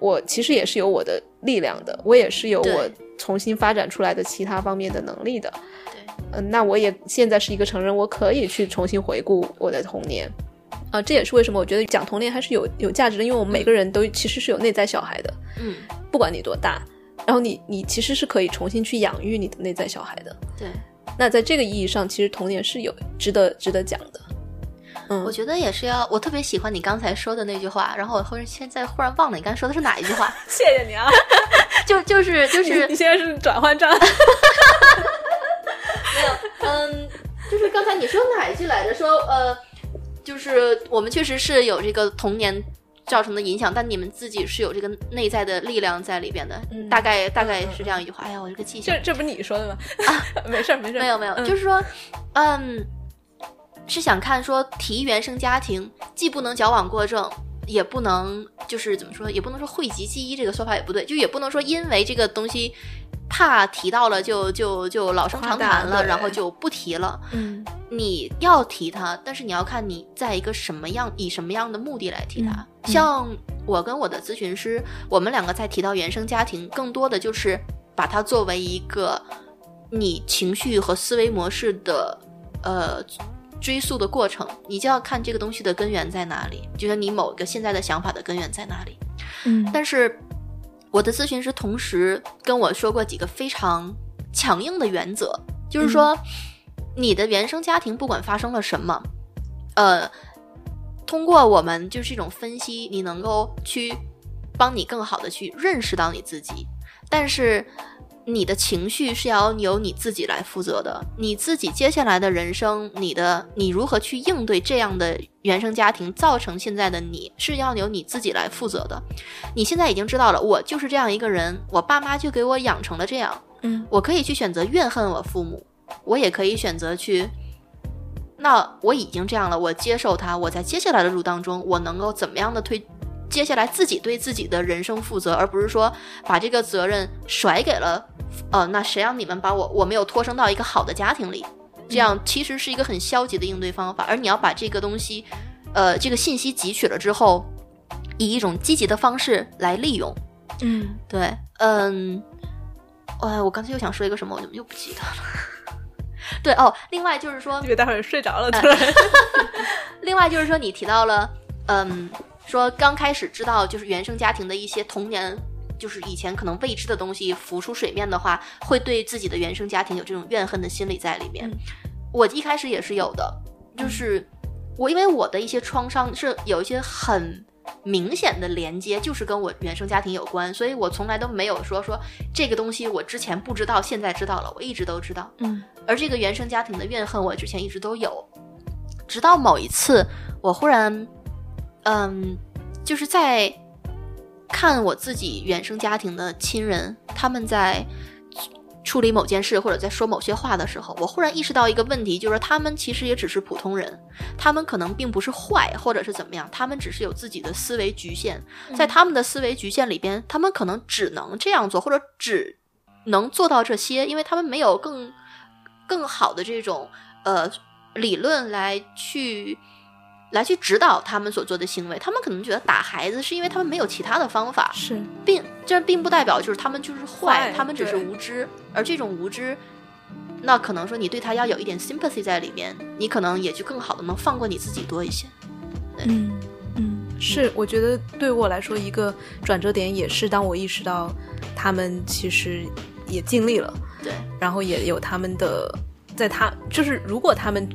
我其实也是有我的力量的，我也是有我重新发展出来的其他方面的能力的。对，嗯、那我也现在是一个成人，我可以去重新回顾我的童年。啊、这也是为什么我觉得讲童年还是有有价值的，因为我们每个人都其实是有内在小孩的，嗯，不管你多大，然后你你其实是可以重新去养育你的内在小孩的。对。那在这个意义上，其实童年是有值得值得讲的。嗯我觉得也是要，我特别喜欢你刚才说的那句话，然后我忽然现在忽然忘了你刚才说的是哪一句话，谢谢你啊，就就是就是你现在是转换站。没有，嗯，就是刚才你说哪一句来着？说呃，就是我们确实是有这个童年造成的影响，但你们自己是有这个内在的力量在里边的。嗯大概大概是这样一句话。哎呀，我这个记性这这不是你说的吗？啊没事儿没事儿，没有没有，嗯就是说，嗯，是想看说提原生家庭，既不能矫枉过正。也不能就是怎么说，也不能说讳疾忌医这个说法也不对，就也不能说因为这个东西怕提到了就就就老生常谈了，然后就不提了。嗯你要提它，但是你要看你在一个什么样以什么样的目的来提它。嗯嗯像我跟我的咨询师，我们两个在提到原生家庭，更多的就是把它作为一个你情绪和思维模式的呃追溯的过程，你就要看这个东西的根源在哪里，就是你某个现在的想法的根源在哪里。嗯但是我的咨询师同时跟我说过几个非常强硬的原则，就是说，你的原生家庭不管发生了什么，呃，通过我们就是这种分析，你能够去帮你更好的去认识到你自己，但是。你的情绪是要由你自己来负责的，你自己接下来的人生，你的你如何去应对这样的原生家庭造成现在的你，是要由你自己来负责的。你现在已经知道了，我就是这样一个人，我爸妈就给我养成了这样。嗯我可以去选择怨恨我父母，我也可以选择去。那我已经这样了，我接受他。我在接下来的路当中，我能够怎么样的推？接下来自己对自己的人生负责，而不是说把这个责任甩给了，呃，那谁让你们把我我没有托生到一个好的家庭里？这样其实是一个很消极的应对方法。而你要把这个东西，呃，这个信息汲取了之后，以一种积极的方式来利用。嗯对，嗯，哎，我刚才又想说一个什么，我怎么又不记得了？对哦，另外就是说这个待会儿睡着了，突然。另外就是说，你提到了，嗯，说刚开始知道就是原生家庭的一些童年，就是以前可能未知的东西浮出水面的话，会对自己的原生家庭有这种怨恨的心理在里面。嗯我一开始也是有的，就是我因为我的一些创伤是有一些很。明显的连接就是跟我原生家庭有关，所以我从来都没有说说这个东西我之前不知道，现在知道了，我一直都知道。嗯而这个原生家庭的怨恨，我之前一直都有，直到某一次，我忽然，嗯，就是在看我自己原生家庭的亲人，他们在处理某件事或者在说某些话的时候，我忽然意识到一个问题，就是他们其实也只是普通人，他们可能并不是坏，或者是怎么样，他们只是有自己的思维局限，在他们的思维局限里边，他们可能只能这样做，或者只能做到这些，因为他们没有更更好的这种呃理论来去来去指导他们所做的行为。他们可能觉得打孩子是因为他们没有其他的方法，是并这并不代表就是他们就是坏，坏他们只是无知，而这种无知。那可能说你对他要有一点 sympathy 在里面，你可能也就更好的能放过你自己多一些。嗯嗯，是，我觉得对我来说一个转折点也是当我意识到他们其实也尽力了，对，然后也有他们的，在他就是如果他们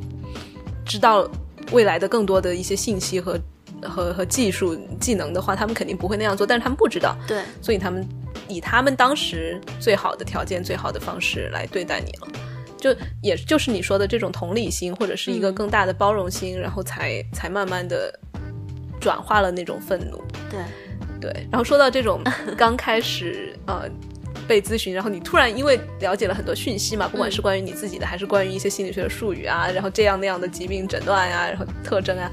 知道未来的更多的一些信息和和和技术技能的话，他们肯定不会那样做，但是他们不知道，对，所以他们以他们当时最好的条件、最好的方式来对待你了。就也就是你说的这种同理心，或者是一个嗯更大的包容心，然后才才慢慢的转化了那种愤怒。对，对，然后说到这种刚开始呃被咨询，然后你突然因为了解了很多讯息嘛，不管是关于你自己的，还是关于一些心理学的术语啊，然后这样那样的疾病诊断呀、然后特征啊，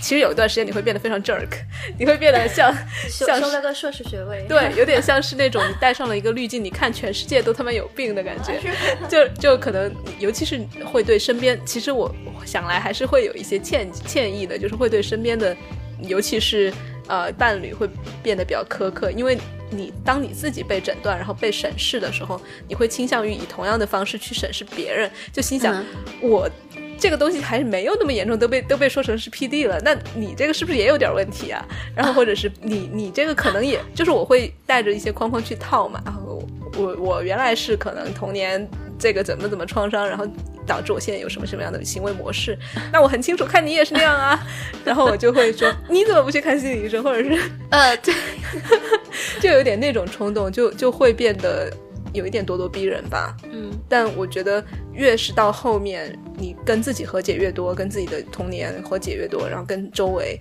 其实有一段时间你会变得非常 jerk，你会变得像修 像是修了个硕士学位，对，有点像是那种你戴上了一个滤镜，你看全世界都他妈有病的感觉，就就可能，尤其是会对身边，其实我我想来还是会有一些歉歉意的，就是会对身边的，尤其是呃伴侣会变得比较苛刻，因为你当你自己被诊断然后被审视的时候，你会倾向于以同样的方式去审视别人，就心想、嗯我。这个东西还是没有那么严重，都被都被说成是 PD 了，那你这个是不是也有点问题啊？然后或者是你你这个可能也就是我会带着一些框框去套嘛，然后我我原来是可能童年这个怎么怎么创伤，然后导致我现在有什么什么样的行为模式，那我很清楚，看你也是那样啊，然后我就会说你怎么不去看心理医生，或者是呃，对，就有点那种冲动，就就会变得有一点咄咄逼人吧。嗯。但我觉得越是到后面，你跟自己和解越多，跟自己的童年和解越多，然后跟周围，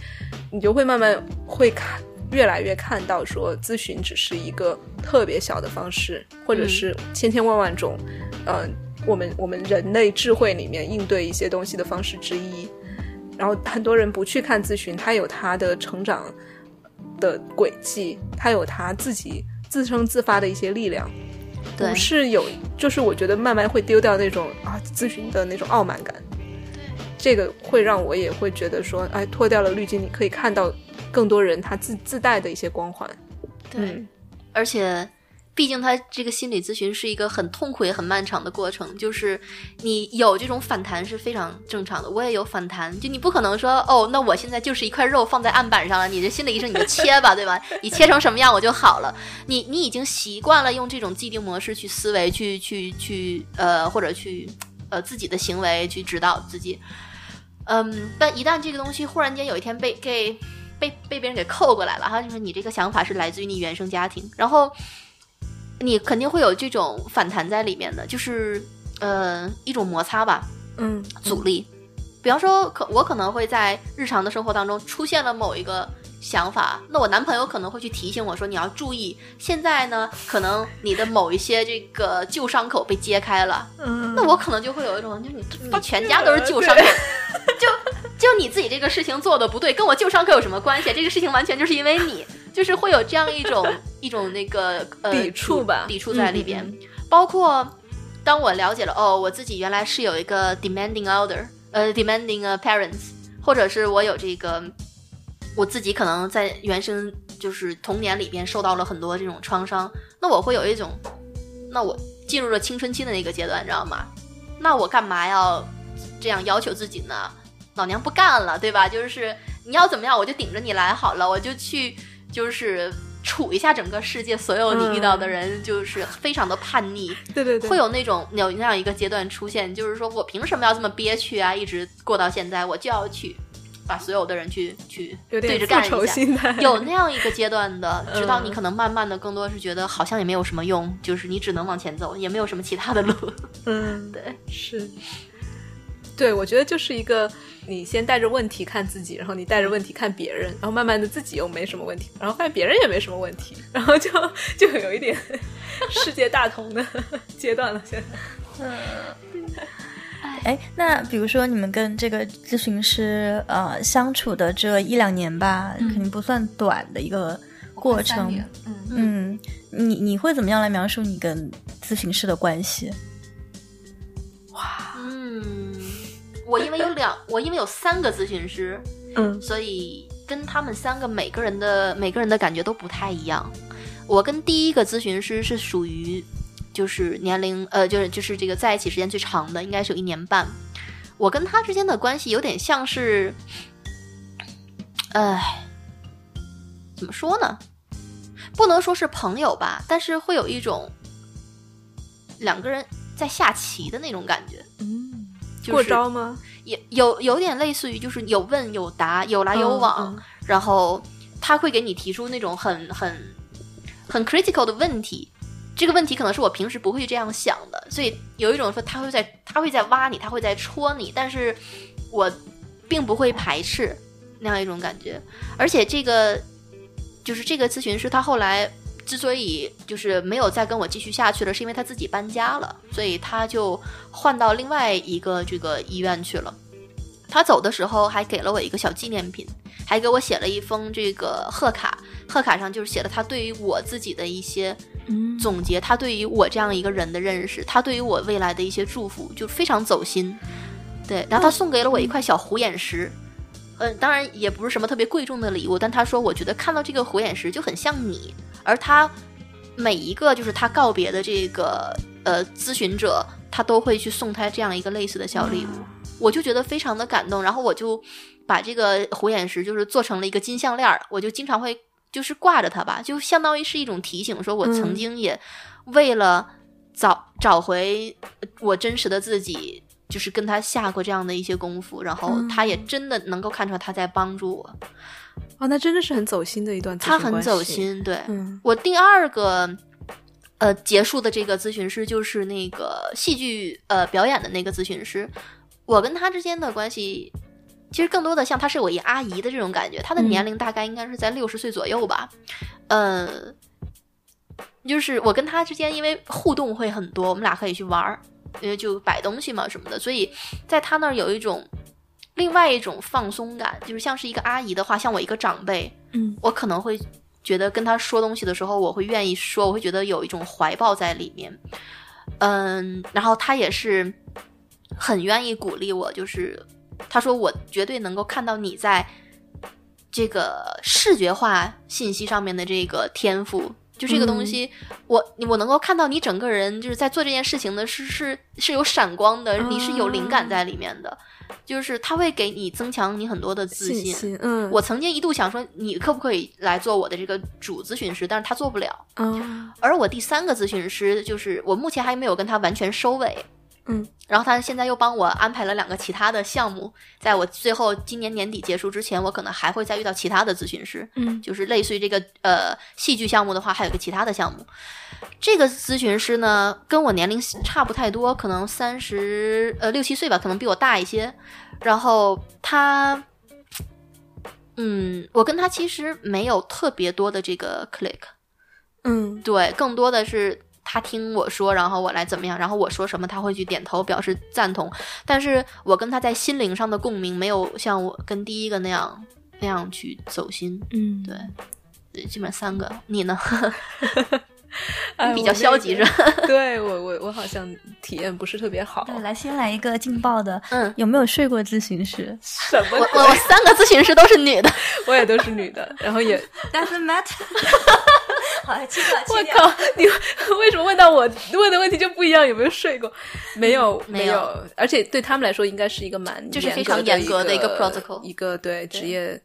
你就会慢慢会看，越来越看到说咨询只是一个特别小的方式，或者是千千万万种，呃，我们我们人类智慧里面应对一些东西的方式之一。然后很多人不去看咨询，他有他的成长的轨迹，他有他自己自生自发的一些力量。对不是有，就是我觉得慢慢会丢掉那种啊咨询的那种傲慢感。这个会让我也会觉得说，哎，脱掉了滤镜，你可以看到更多人他自自带的一些光环。对，嗯而且。毕竟，他这个心理咨询是一个很痛苦也很漫长的过程，就是你有这种反弹是非常正常的。我也有反弹，就你不可能说哦，那我现在就是一块肉放在案板上了，你这心理医生你就切吧，对吧？你切成什么样我就好了。你你已经习惯了用这种既定模式去思维，去去去呃，或者去呃自己的行为去指导自己。嗯，但一旦这个东西忽然间有一天被给被被别人给扣过来了哈，就是你这个想法是来自于你原生家庭，然后你肯定会有这种反弹在里面的，就是呃一种摩擦吧，嗯，阻力。比方说，可我可能会在日常的生活当中出现了某一个想法，那我男朋友可能会去提醒我说你要注意，现在呢可能你的某一些这个旧伤口被揭开了，嗯那我可能就会有一种，就你你全家都是旧伤口，就就你自己这个事情做的不对，跟我旧伤口有什么关系？这个事情完全就是因为你，就是会有这样一种 一种那个呃抵触吧抵触在里边。嗯包括当我了解了哦，我自己原来是有一个 demanding elder，呃，demanding uh, parents，或者是我有这个我自己可能在原生就是童年里边受到了很多这种创伤，那我会有一种，那我进入了青春期的那个阶段，你知道吗？那我干嘛要这样要求自己呢？老娘不干了，对吧？就是你要怎么样，我就顶着你来好了，我就去就是处一下整个世界所有你遇到的人，就是非常的叛逆，对对对，会有那种有那样一个阶段出现，就是说我凭什么要这么憋屈啊？一直过到现在，我就要去把所有的人去去对着干一下。有那样一个阶段的，直到你嗯可能慢慢的更多是觉得好像也没有什么用，就是你只能往前走，也没有什么其他的路。嗯，对，是，对，我觉得就是一个你先带着问题看自己，然后你带着问题看别人，然后慢慢的自己又没什么问题，然后发现别人也没什么问题，然后就就有一点世界大同的 阶段了。现在，嗯哎，那比如说你们跟这个咨询师呃相处的这一两年吧，肯定不算短的一个过程。嗯，嗯，你你会怎么样来描述你跟咨询师的关系？哇嗯，我因为有两，我因为有三个咨询师，嗯所以跟他们三个每个人的每个人的感觉都不太一样。我跟第一个咨询师是属于就是年龄呃就是就是这个在一起时间最长的，应该是有一年半。我跟他之间的关系有点像是，哎，怎么说呢？不能说是朋友吧，但是会有一种两个人在下棋的那种感觉。嗯，就是、过招吗？也有有点类似于就是有问有答，有来有往，嗯然后他会给你提出那种很很很 critical 的问题。这个问题可能是我平时不会这样想的，所以有一种说他会在他会在挖你，他会在戳你，但是我并不会排斥那样一种感觉。而且这个就是这个咨询师，他后来之所以就是没有再跟我继续下去了，是因为他自己搬家了，所以他就换到另外一个这个医院去了。他走的时候还给了我一个小纪念品，还给我写了一封这个贺卡，贺卡上就是写了他对于我自己的一些嗯总结，他对于我这样一个人的认识，他对于我未来的一些祝福，就非常走心。对，然后他送给了我一块小虎眼石，嗯、当然也不是什么特别贵重的礼物，但他说我觉得看到这个虎眼石就很像你，而他每一个就是他告别的这个呃咨询者，他都会去送他这样一个类似的小礼物，我就觉得非常的感动，然后我就把这个虎眼石就是做成了一个金项链儿，我就经常会就是挂着它吧，就相当于是一种提醒，说我曾嗯。经也为了找找回我真实的自己。就是跟他下过这样的一些功夫，然后他也真的能够看出来他在帮助我，哦，那真的是很走心的一段他很，走心。对，嗯我第二个呃结束的这个咨询师就是那个戏剧呃表演的那个咨询师，我跟他之间的关系。其实更多的像他是我一阿姨的这种感觉，她的嗯年龄大概应该是在六十岁左右吧，呃，就是我跟他之间因为互动会很多，我们俩可以去玩儿，因为就摆东西嘛什么的，所以在他那儿有一种另外一种放松感，就是像是一个阿姨的话，像我一个长辈，嗯我可能会觉得跟他说东西的时候，我会愿意说，我会觉得有一种怀抱在里面。嗯，然后他也是很愿意鼓励我，就是他说我绝对能够看到你在这个视觉化信息上面的这个天赋。就这个东西，我我能够看到你整个人就是在做这件事情的是是是有闪光的，你是有灵感在里面的，就是他会给你增强你很多的自信心，嗯，我曾经一度想说，你可不可以来做我的这个主咨询师？但是他做不了。嗯而我第三个咨询师，就是我目前还没有跟他完全收尾。嗯，然后他现在又帮我安排了两个其他的项目，在我最后今年年底结束之前，我可能还会再遇到其他的咨询师。嗯就是类似于这个呃戏剧项目的话，还有一个其他的项目。这个咨询师呢，跟我年龄差不太多，可能三十呃六七岁吧，可能比我大一些。然后他，嗯，我跟他其实没有特别多的这个 click，嗯对，更多的是他听我说，然后我来怎么样，然后我说什么他会去点头表示赞同。但是我跟他在心灵上的共鸣没有像我跟第一个那样那样去走心。嗯，对，对基本上三个。你呢？哎，比较消极是吧？对我我我好像体验不是特别好。对，来先来一个劲爆的，嗯，有没有睡过咨询师什么我我我三个咨询师都是女的。我也都是女的，然后也？Doesn't matter。我靠，你为什么问到我问的问题就不一样？有没有睡过？没有，没有有，而且对他们来说，应该是一个蛮就是非常严严格的一一个 protocol 一个对职业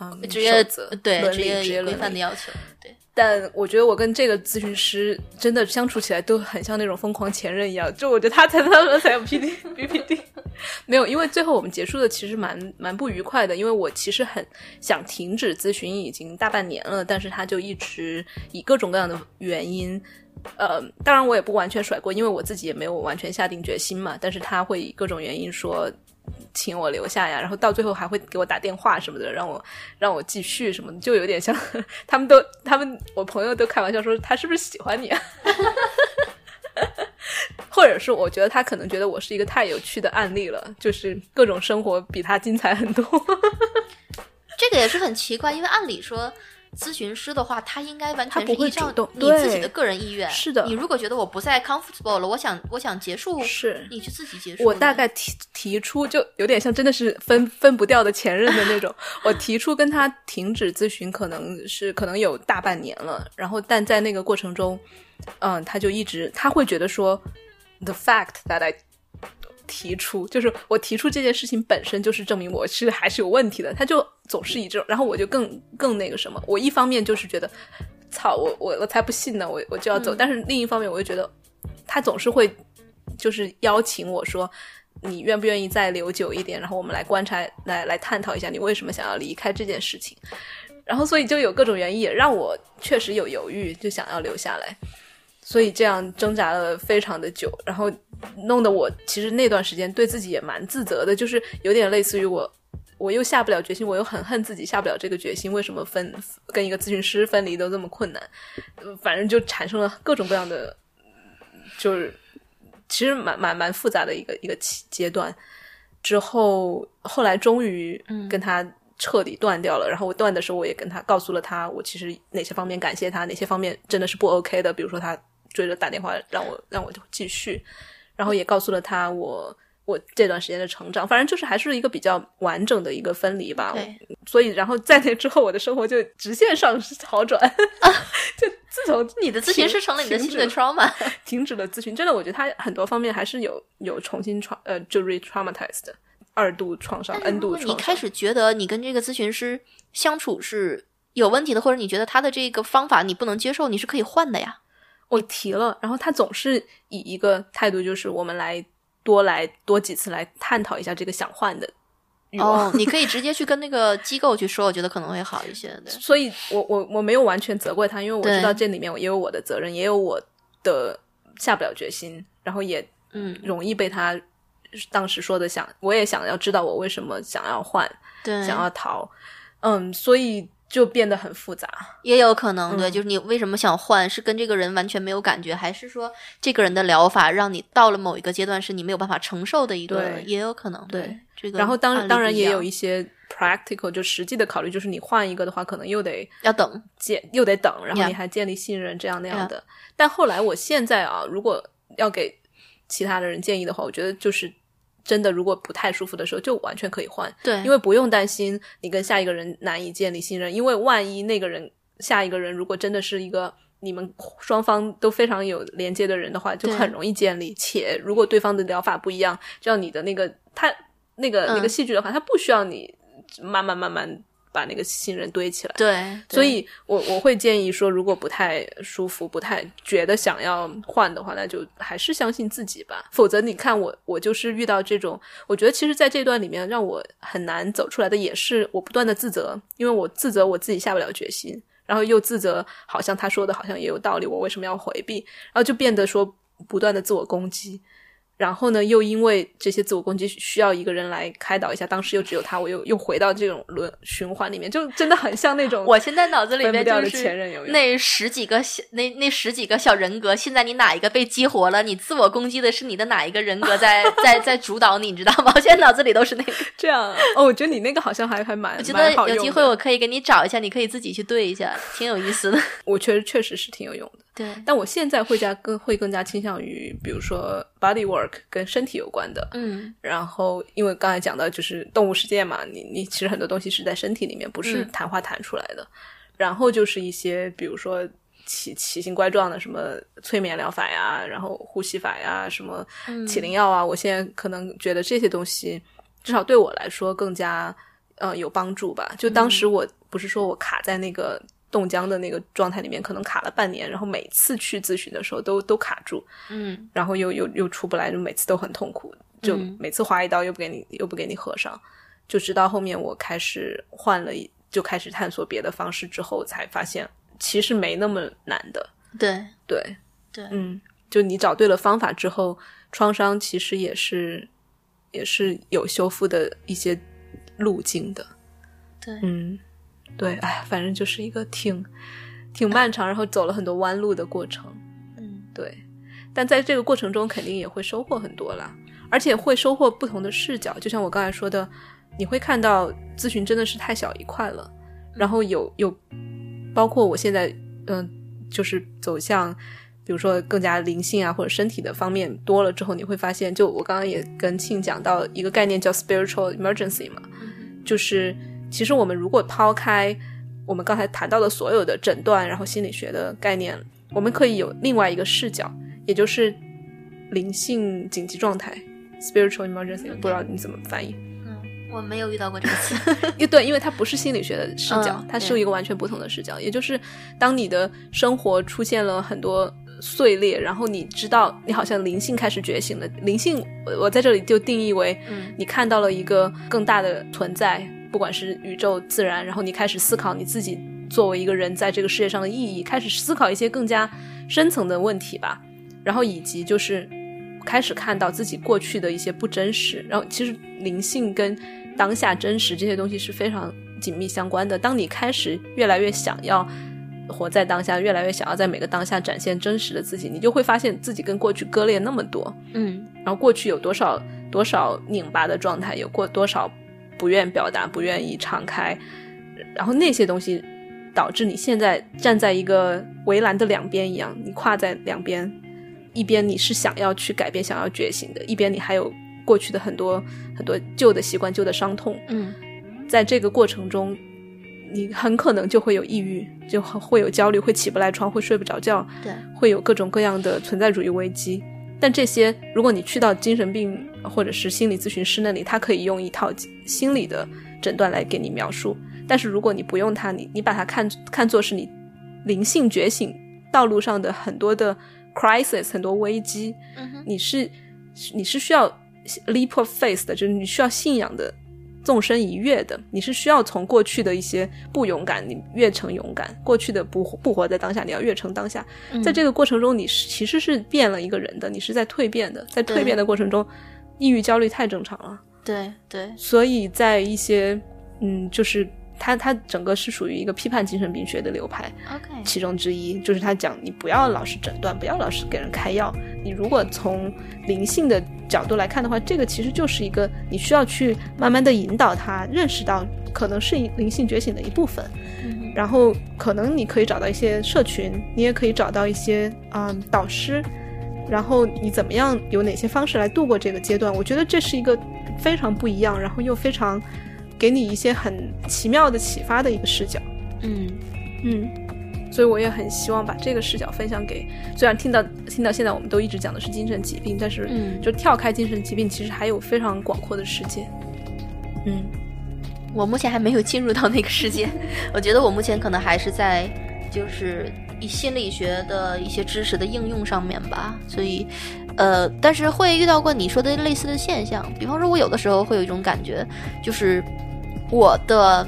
嗯职业守则对职业规职业规范的要求，对。但我觉得我跟这个咨询师真的相处起来都很像那种疯狂前任一样，就我觉得他才他们才有 P D B P D，没有，因为最后我们结束的其实蛮蛮不愉快的，因为我其实很想停止咨询已经大半年了，但是他就一直以各种各样的原因。呃，当然我也不完全甩锅，因为我自己也没有完全下定决心嘛。但是他会以各种原因说请我留下呀，然后到最后还会给我打电话什么的，让我让我继续什么的，就有点像他们都他们我朋友都开玩笑说他是不是喜欢你啊？或者是我觉得他可能觉得我是一个太有趣的案例了，就是各种生活比他精彩很多。这个也是很奇怪，因为按理说，咨询师的话，他应该完他不会全是依照你自己的个人意愿。是的你如果觉得我不再 comfortable 了，我想我想结束，是你就自己结束。我大概提提出，就有点像真的是分分不掉的前任的那种。我提出跟他停止咨询，可能是可能有大半年了。然后，但在那个过程中，嗯，他就一直他会觉得说，the fact that I 提出，就是我提出这件事情本身就是证明我是还是有问题的。他就总是以这种，然后我就更更那个什么。我一方面就是觉得，操，我我我才不信呢，我我就要走。但是另一方面，我又觉得他总是会就是邀请我说，你愿不愿意再留久一点？然后我们来观察，来来探讨一下你为什么想要离开这件事情。然后所以就有各种原因，也让我确实有犹豫，就想要留下来。所以这样挣扎了非常的久，然后弄得我其实那段时间对自己也蛮自责的，就是有点类似于我。我又下不了决心，我又很恨自己下不了这个决心。为什么分跟一个咨询师分离都这么困难？呃反正就产生了各种各样的，就是其实蛮蛮蛮复杂的一个一个期阶段。之后后来终于跟他彻底断掉了。然后我断的时候，我也跟他告诉了他，我其实哪些方面感谢他，哪些方面真的是不 OK 的。比如说他追着打电话让我让我继续，然后也告诉了他我我这段时间的成长。反正就是还是一个比较完整的一个分离吧。对所以然后在那之后，我的生活就直线上好转。就自从你的咨询师成了你的新的 trauma。停止了咨询，真的，我觉得他很多方面还是有有重新创呃，就 re-traumatized 的二度创伤、n 度创伤。你开始觉得你跟这个咨询师相处是有问题的，或者你觉得他的这个方法你不能接受，你是可以换的呀。我提了，然后他总是以一个态度，就是我们来多来多几次来探讨一下这个想换的欲望。哦，你可以直接去跟那个机构去说，我觉得可能会好一些。对，所以我我我没有完全责怪他，因为我知道这里面也有我的责任，也有我的下不了决心，然后也嗯，容易被他当时说的想，我也想要知道我为什么想要换，对，想要逃，嗯，所以就变得很复杂。也有可能，对，嗯就是你为什么想换，是跟这个人完全没有感觉，还是说这个人的疗法让你到了某一个阶段是你没有办法承受的一个，对也有可能，对这个。然后当当然也有一些 practical 就实际的考虑，就是你换一个的话，可能又得要等，建又得等，然后你还建立信任，这样那样的。但后来我现在啊，如果要给其他的人建议的话，我觉得就是真的，如果不太舒服的时候，就完全可以换，对，因为不用担心你跟下一个人难以建立信任，因为万一那个人下一个人如果真的是一个。你们双方都非常有连接的人的话，就很容易建立。且如果对方的疗法不一样，就像你的那个他那个、那个嗯戏剧的话，他不需要你慢慢慢慢把那个信任堆起来。对，所以我我会建议说，如果不太舒服、不太觉得想要换的话，那就还是相信自己吧。否则，你看我，我就是遇到这种，我觉得其实，在这段里面让我很难走出来的，也是我不断的自责，因为我自责我自己下不了决心，然后又自责好像他说的好像也有道理，我为什么要回避？然后就变得说不断的自我攻击。然后呢，又因为这些自我攻击需要一个人来开导一下，当时又只有他，我又又回到这种轮循环里面，就真的很像那种我现在脑子里面就是前任有没有那十几个小那那十几个小人格，现在你哪一个被激活了？你自我攻击的是你的哪一个人格在 在在主导你，你知道吗？我现在脑子里都是那个。这样哦，我觉得你那个好像还还蛮，我觉得有机会我可以给你找一下，你可以自己去对一下，挺有意思的。我确实确实是挺有用的。对，但我现在会加更会更加倾向于，比如说 body work 跟身体有关的，嗯，然后因为刚才讲到就是动物世界嘛，你你其实很多东西是在身体里面，不是嗯。谈话谈出来的。然后就是一些比如说奇奇形怪状的什么催眠疗法呀，然后呼吸法呀，什么嗯。起灵药啊，我现在可能觉得这些东西至少对我来说更加呃有帮助吧。就当时我不是说我卡在那个冻僵的那个状态里面，可能卡了半年，然后每次去咨询的时候都都卡住，嗯。然后又又又出不来，就每次都很痛苦，就嗯。每次划一刀又不给你又不给你合上，就直到后面我开始换了一，就开始探索别的方式之后，才发现其实没那么难的。对。对，对。嗯，就你找对了方法之后，创伤其实也是也是有修复的一些路径的。对。嗯，对，哎，反正就是一个挺挺漫长，然后走了很多弯路的过程。嗯对，但在这个过程中肯定也会收获很多啦，而且会收获不同的视角。就像我刚才说的，你会看到咨询真的是太小一块了，然后有有包括我现在嗯、就是走向。比如说更加灵性啊，或者身体的方面多了之后，你会发现，就我刚刚也跟庆讲到一个概念叫 spiritual emergency 嘛，就是其实我们如果抛开我们刚才谈到的所有的诊断，然后心理学的概念，我们可以有另外一个视角，也就是灵性紧急状态 （spiritual emergency）。不知道你怎么翻译？嗯，我没有遇到过这个词。因对，因为它不是心理学的视角，嗯它是一个完全不同的视角。也就是当你的生活出现了很多碎裂，然后你知道你好像灵性开始觉醒了。灵性，我我在这里就定义为，嗯你看到了一个更大的存在，不管是宇宙、自然，然后你开始思考你自己作为一个人在这个世界上的意义，开始思考一些更加深层的问题吧。然后以及就是开始看到自己过去的一些不真实。然后其实灵性跟当下真实这些东西是非常紧密相关的。当你开始越来越想要活在当下，越来越想要在每个当下展现真实的自己，你就会发现自己跟过去割裂那么多。嗯然后过去有多少多少拧巴的状态，有过多少不愿表达、不愿意敞开，然后那些东西导致你现在站在一个围栏的两边一样，你跨在两边，一边你是想要去改变、想要觉醒的，一边你还有过去的很多很多旧的习惯、旧的伤痛，嗯在这个过程中。你很可能就会有抑郁，就会有焦虑，会起不来床，会睡不着觉，对，会有各种各样的存在主义危机。但这些，如果你去到精神病或者是心理咨询师那里，他可以用一套心理的诊断来给你描述。但是如果你不用它，你你把它看看作是你灵性觉醒道路上的很多的 crisis，很多危机，嗯你是你是需要 leap of faith 的，就是你需要信仰的纵身一跃的，你是需要从过去的一些不勇敢，你跃成勇敢；过去的不不活在当下，你要跃成当下。嗯在这个过程中，你是其实是变了一个人的，你是在蜕变的，在蜕变的过程中，抑郁、焦虑太正常了。对对所以在一些嗯，就是它它整个是属于一个批判精神病学的流派，，OK，其中之一就是他讲你不要老是诊断，不要老是给人开药。你如果从灵性的角度来看的话，这个其实就是一个你需要去慢慢的引导他认识到，可能是灵性觉醒的一部分。嗯然后可能你可以找到一些社群，你也可以找到一些嗯导师，然后你怎么样有哪些方式来度过这个阶段？我觉得这是一个非常不一样，然后又非常给你一些很奇妙的启发的一个视角。嗯。嗯，所以我也很希望把这个视角分享给，虽然听到听到现在我们都一直讲的是精神疾病，但是嗯。就跳开精神疾病，其实还有非常广阔的世界。嗯。我目前还没有进入到那个世界，我觉得我目前可能还是在就是以心理学的一些知识的应用上面吧，所以呃，但是会遇到过你说的类似的现象，比方说，我有的时候会有一种感觉，就是我的。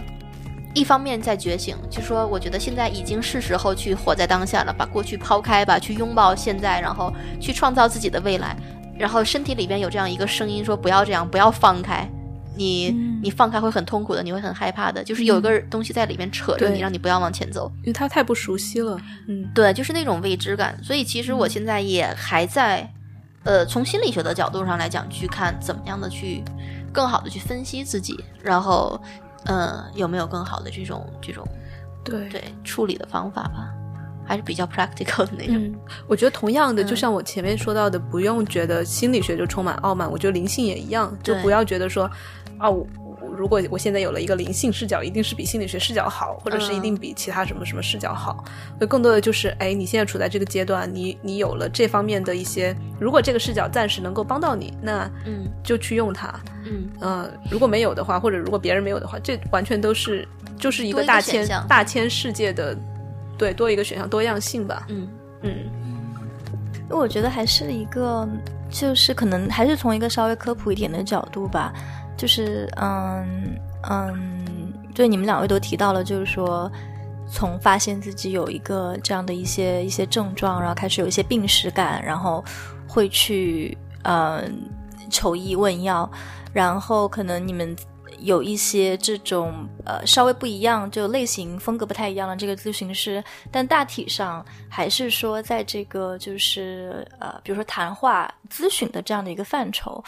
一方面在觉醒，就说我觉得现在已经是时候去活在当下了，把过去抛开吧，去拥抱现在，然后去创造自己的未来。然后身体里边有这样一个声音说：“不要这样，不要放开，你、嗯你放开会很痛苦的，你会很害怕的。”就是有一个东西在里面扯着对你，让你不要往前走。因为它太不熟悉了。嗯对，就是那种未知感。所以其实我现在也还在，呃，从心理学的角度上来讲，去看怎么样的去更好的去分析自己，然后，嗯，有没有更好的这种这种对对处理的方法吧，还是比较 practical 的那种。嗯，我觉得同样的，嗯就像我前面说到的，不用觉得心理学就充满傲慢，我觉得灵性也一样，就不要觉得说，啊，我我如果我现在有了一个灵性视角，一定是比心理学视角好，或者是一定比其他什么什么视角好。会更多的就是，哎，你现在处在这个阶段，你你有了这方面的一些，如果这个视角暂时能够帮到你，那嗯就去用它。嗯呃，如果没有的话，或者如果别人没有的话，这完全都是就是一个个大千大千世界的，对，多一个选项，多样性吧。嗯嗯因为我觉得还是一个，就是可能还是从一个稍微科普一点的角度吧，就是嗯嗯，对你们两位都提到了，就是说从发现自己有一个这样的一些一些症状，然后开始有一些病史感，然后会去嗯求医问药，然后可能你们有一些这种呃稍微不一样，就类型风格不太一样的这个咨询师，但大体上还是说在这个就是呃比如说谈话咨询的这样的一个范畴。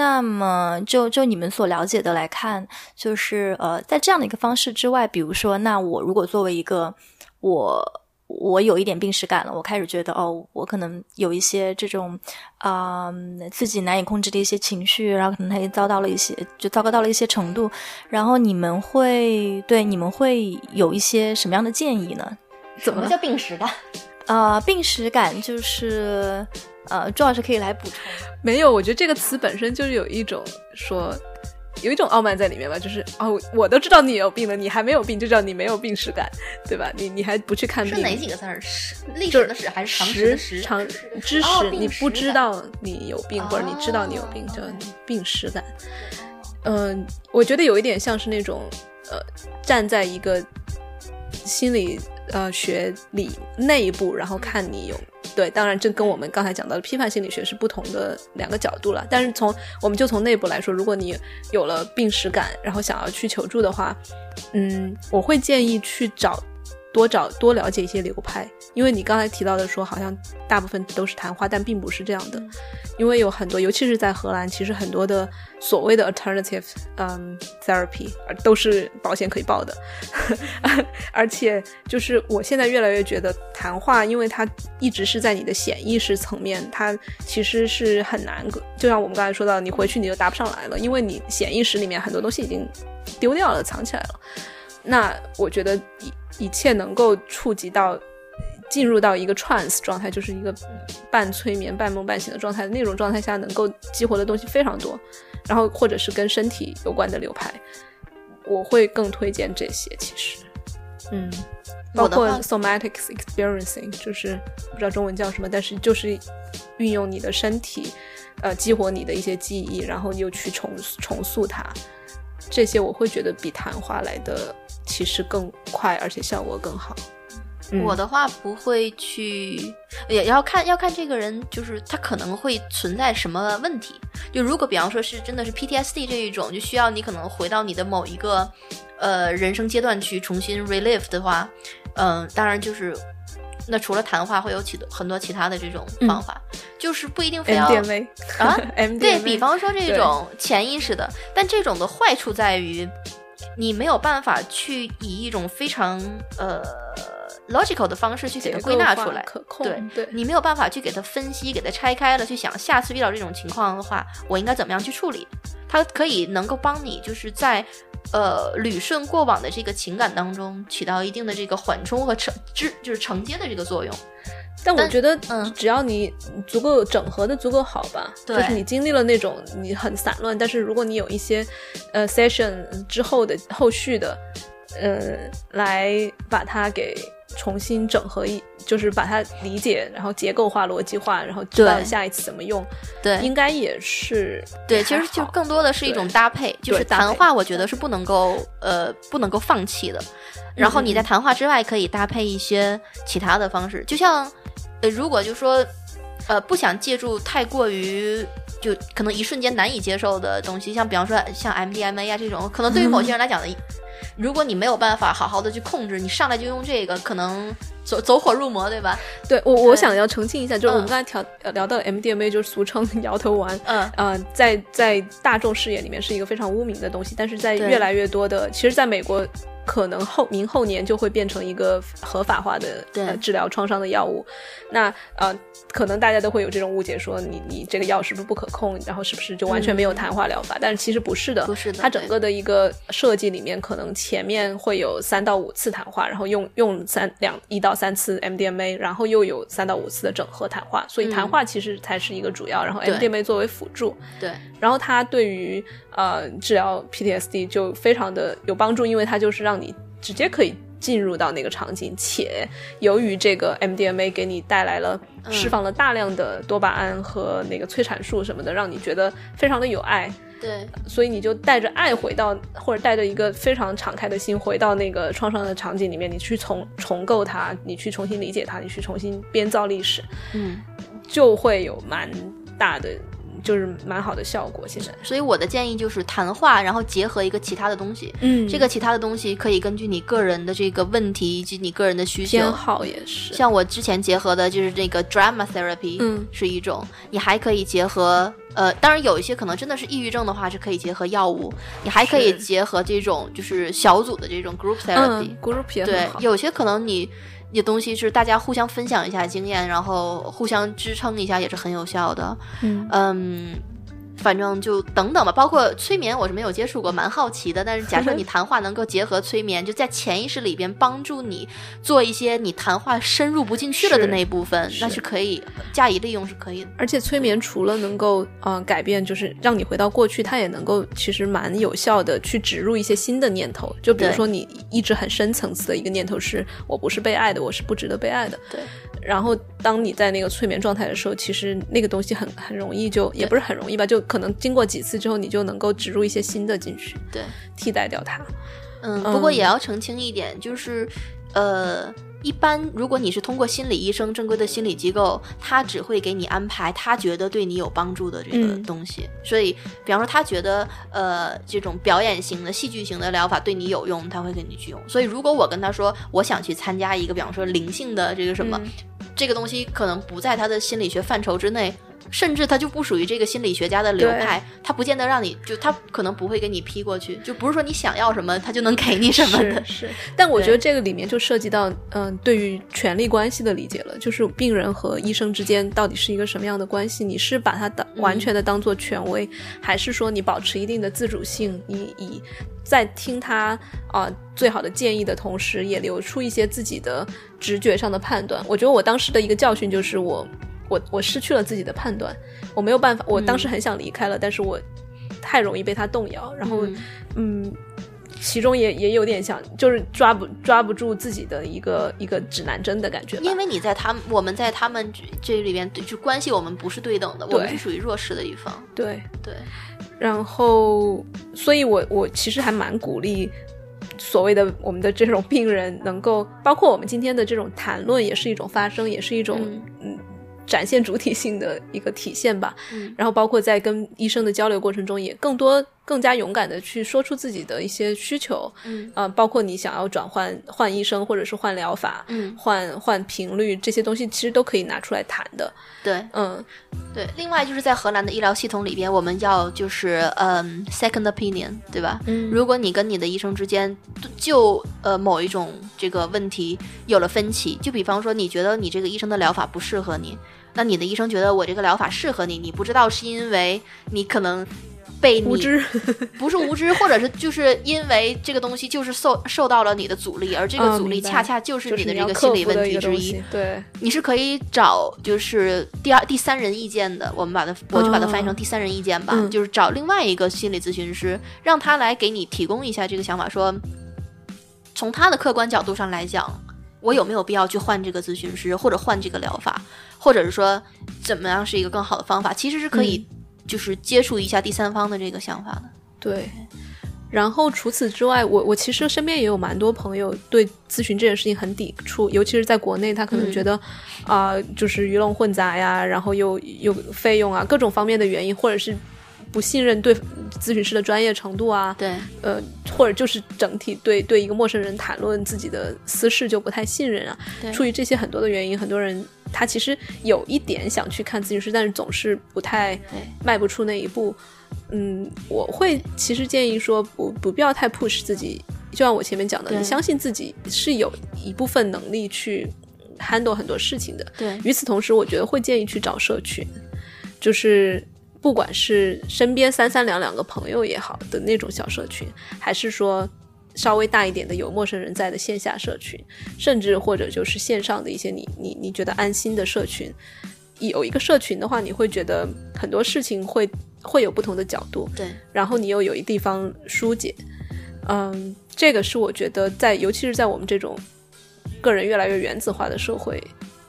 那么就就你们所了解的来看，就是呃在这样的一个方式之外，比如说，那我如果作为一个我我有一点病史感了，我开始觉得哦，我可能有一些这种啊、自己难以控制的一些情绪，然后可能他也遭到了一些，就糟糕到了一些程度。然后你们会对你们会有一些什么样的建议呢？怎么叫病史感？啊、病史感就是呃，朱老师可以来补充。没有，我觉得这个词本身就是有一种说，有一种傲慢在里面吧，就是哦，我都知道你有病了，你还没有病，就叫你没有病史感，对吧？你你还不去看是病，哪几个字儿？史历就是史的史还是常识的识？常知识，你不知感道你有病，或者你知道你有病，哦叫病史感。嗯、我觉得有一点像是那种呃，站在一个心理呃学理内部，然后看你有对，当然这跟我们刚才讲到的批判心理学是不同的两个角度了。但是从我们就从内部来说，如果你有了病史感，然后想要去求助的话，嗯，我会建议去找多找多了解一些流派，因为你刚才提到的说，好像大部分都是谈话，但并不是这样的，因为有很多，尤其是在荷兰，其实很多的所谓的 alternative 嗯 therapy 呃都是保险可以报的，而且就是我现在越来越觉得谈话，因为它一直是在你的潜意识层面，它其实是很难，就像我们刚才说到，你回去你就答不上来了，因为你潜意识里面很多东西已经丢掉了，藏起来了。那我觉得一一切能够触及到。进入到一个 trance 状态，就是一个半催眠、半梦半醒的状态。那种状态下，能够激活的东西非常多，然后或者是跟身体有关的流派，我会更推荐这些。其实，嗯，包括我的话 somatic experiencing，就是不知道中文叫什么，但是就是运用你的身体，呃，激活你的一些记忆，然后又去重重塑它。这些我会觉得比谈话来的其实更快，而且效果更好。嗯。我的话不会去，也要看要看这个人，就是他可能会存在什么问题。就如果比方说是真的是 PTSD 这一种，就需要你可能回到你的某一个呃人生阶段去重新 relive 的话，嗯、当然就是那除了谈话，会有其很多其他的这种方法，就是不一定非要啊？对比方说这种潜意识的，但这种的坏处在于，你没有办法去以一种非常呃 logical 的方式去给它归纳出来，可控，对对你没有办法去给它分析、给它拆开了，去想下次遇到这种情况的话，我应该怎么样去处理？它可以能够帮你，就是在呃捋顺过往的这个情感当中，起到一定的这个缓冲和承支，就是承接的这个作用。但但我觉得，嗯。只要你足够整合的足够好吧，对。就是你经历了那种你很散乱，但是如果你有一些呃 session 之后的后续的，呃，来把它给重新整合一，就是把它理解，然后结构化、逻辑化，然后知道下一次怎么用，对。应该也是对，其实就更多的是一种搭配，就是谈话，我觉得是不能够呃不能够放弃的。然后你在谈话之外，可以搭配一些其他的方式，就像呃，如果就说呃不想借助太过于就可能一瞬间难以接受的东西，像比方说像 MDMA 呀、这种，可能对于某些人来讲的。如果你没有办法好好的去控制，你上来就用这个，可能走走火入魔，对吧？对我，我想要澄清一下，就是我们嗯刚才调、呃聊到 MDMA，就是俗称摇头丸，嗯，呃，在在大众视野里面是一个非常污名的东西，但是在越来越多的，其实在美国可能后明后年就会变成一个合法化的治疗创伤的药物。那呃，可能大家都会有这种误解，说你你这个药是不是不可控，然后是不是就完全没有谈话疗法？但是其实不是的，不是的它整个的一个设计里面，可能前面会有三到五次谈话，然后用用三两一到三次 MDMA，然后又有三到五次的整合谈话，所以谈话其实才是一个主要，然后 MDMA 作为辅助。对，然后它对于呃治疗 PTSD 就非常的有帮助，因为它就是让你直接可以进入到那个场景，且由于这个 MDMA 给你带来了释放了大量的多巴胺和那个催产素什么的，让你觉得非常的有爱，对，所以你就带着爱回到，或者带着一个非常敞开的心回到那个创伤的场景里面，你去重重构它，你去重新理解它，你去重新编造历史，嗯。就会有蛮大的，就是蛮好的效果。现在，所以我的建议就是谈话，然后结合一个其他的东西。嗯这个其他的东西可以根据你个人的这个问题以及你个人的需求偏。好也是，像我之前结合的就是这个 drama therapy，嗯是一种。你还可以结合，呃，当然有一些可能真的是抑郁症的话是可以结合药物，你还可以结合这种就是小组的这种 group therapy。嗯，group 也对有些可能你你的东西是大家互相分享一下经验，然后互相支撑一下，也是很有效的。嗯嗯，反正就等等吧。包括催眠，我是没有接触过，蛮好奇的。但是假设你 谈话能够结合催眠，就在潜意识里边帮助你做一些你谈话深入不进去了的那一部分，那是是可以加以利用，是可以的。而且催眠除了能够呃改变，就是让你回到过去，它也能够其实蛮有效的去植入一些新的念头。就比如说你一直很深层次的一个念头是我不是被爱的，我是不值得被爱的。对。然后当你在那个催眠状态的时候，其实那个东西很很容易就也不是很容易吧，就可能经过几次之后，你就能够植入一些新的进去，对，替代掉它。嗯，不过嗯也要澄清一点，就是呃。一般，如果你是通过心理医生正规的心理机构，他只会给你安排他觉得对你有帮助的这个嗯东西。所以，比方说他觉得呃这种表演型的、戏剧型的疗法对你有用，他会给你去用。所以，如果我跟他说我想去参加一个，比方说灵性的这个什么，嗯这个东西可能不在他的心理学范畴之内，甚至他就不属于这个心理学家的流派，他不见得让你就他可能不会给你批过去，就不是说你想要什么他就能给你什么的。是是，但我觉得这个里面就涉及到，嗯、对于权力关系的理解了，就是病人和医生之间到底是一个什么样的关系？你是把它当完全的当做权威，还是说你保持一定的自主性？你以在听他啊、最好的建议的同时，也留出一些自己的直觉上的判断。我觉得我当时的一个教训就是我我我失去了自己的判断，我没有办法，我当时很想离开了，但是我太容易被他动摇，然后嗯嗯，其中也也有点像，就是抓不抓不住自己的一个一个指南针的感觉。因为你在他们，我们在他们这这里边，对就关系我们不是对等的，我们是属于弱势的一方。对，对，然后，所以我我其实还蛮鼓励所谓的我们的这种病人能够，包括我们今天的这种谈论，也是一种发声，也是一种嗯嗯展现主体性的一个体现吧。嗯然后包括在跟医生的交流过程中，也更多更加勇敢的去说出自己的一些需求，嗯啊、包括你想要转换换医生或者是换疗法，嗯，换换频率这些东西，其实都可以拿出来谈的。对嗯，对。另外就是在荷兰的医疗系统里边，我们要就是嗯 second opinion，对吧？嗯如果你跟你的医生之间就呃某一种这个问题有了分歧，就比方说你觉得你这个医生的疗法不适合你，那你的医生觉得我这个疗法适合你，你不知道是因为你可能被你无知，不是无知，或者是就是因为这个东西就是受受到了你的阻力，而这个阻力恰恰就是你的这个心理问题之一。对，你是可以找就是第二第三人意见的，我们把它我就把它翻译成第三人意见吧，嗯。就是找另外一个心理咨询师，让他来给你提供一下这个想法，说从他的客观角度上来讲，我有没有必要去换这个咨询师，或者换这个疗法，或者是说怎么样是一个更好的方法，其实是可以就是接触一下第三方的这个想法的。对。然后除此之外，我我其实身边也有蛮多朋友对咨询这件事情很抵触，尤其是在国内，他可能嗯觉得啊、就是鱼龙混杂呀，然后又又费用啊，各种方面的原因，或者是不信任对咨询师的专业程度啊，对，呃，或者就是整体对对一个陌生人谈论自己的私事就不太信任啊。对出于这些很多的原因，很多人他其实有一点想去看咨询师，但是总是不太迈不出那一步。嗯，我会其实建议说不不必要太 push 自己就像我前面讲的，你相信自己是有一部分能力去 handle 很多事情的。对与此同时，我觉得会建议去找社群，就是不管是身边三三两两个朋友也好的那种小社群，还是说稍微大一点的有陌生人在的线下社群，甚至或者就是线上的一些你你你觉得安心的社群。有一个社群的话，你会觉得很多事情会会有不同的角度，对然后你又有一地方疏解，嗯，这个是我觉得在，尤其是在我们这种个人越来越原子化的社会，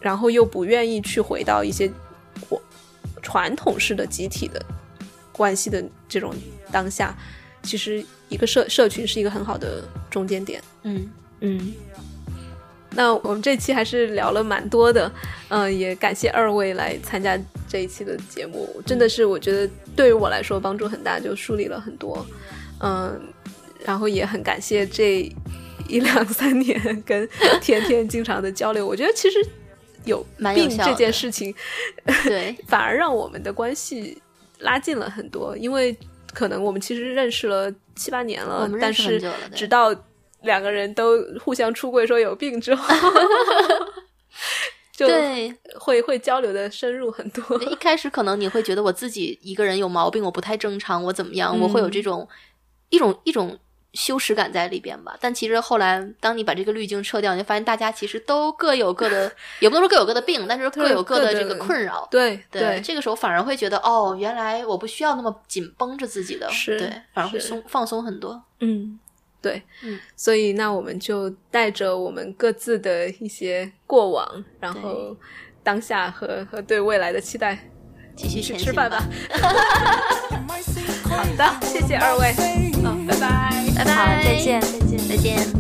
然后又不愿意去回到一些我传统式的集体的关系的这种当下，其实一个社社群是一个很好的中间点。嗯嗯，那我们这期还是聊了蛮多的，嗯、也感谢二位来参加这一期的节目，真的是我觉得对于我来说帮助很大，就梳理了很多，嗯，然后也很感谢这一两三年跟甜甜经常的交流，我觉得其实有病这件事情，对 反而让我们的关系拉近了很多，因为可能我们其实认识了七八年了我们，认识但是直到两个人都互相出柜说有病之后，就对，会会交流的深入很多。一开始可能你会觉得我自己一个人有毛病，我不太正常，我怎么样，我会有这种一种一种羞耻感在里边吧。但其实后来，当你把这个滤镜撤掉，你就发现大家其实都各有各的，也不能说各有各的病，但是各有各的这个困扰。对对，这个时候反而会觉得，哦，原来我不需要那么紧绷着自己的，是对，反而会松放松很多。嗯，对，嗯，所以那我们就带着我们各自的一些过往，然后当下和和对未来的期待，继续去吃饭吧。好的，谢谢二位，嗯，拜拜。拜拜，好，再见。再见。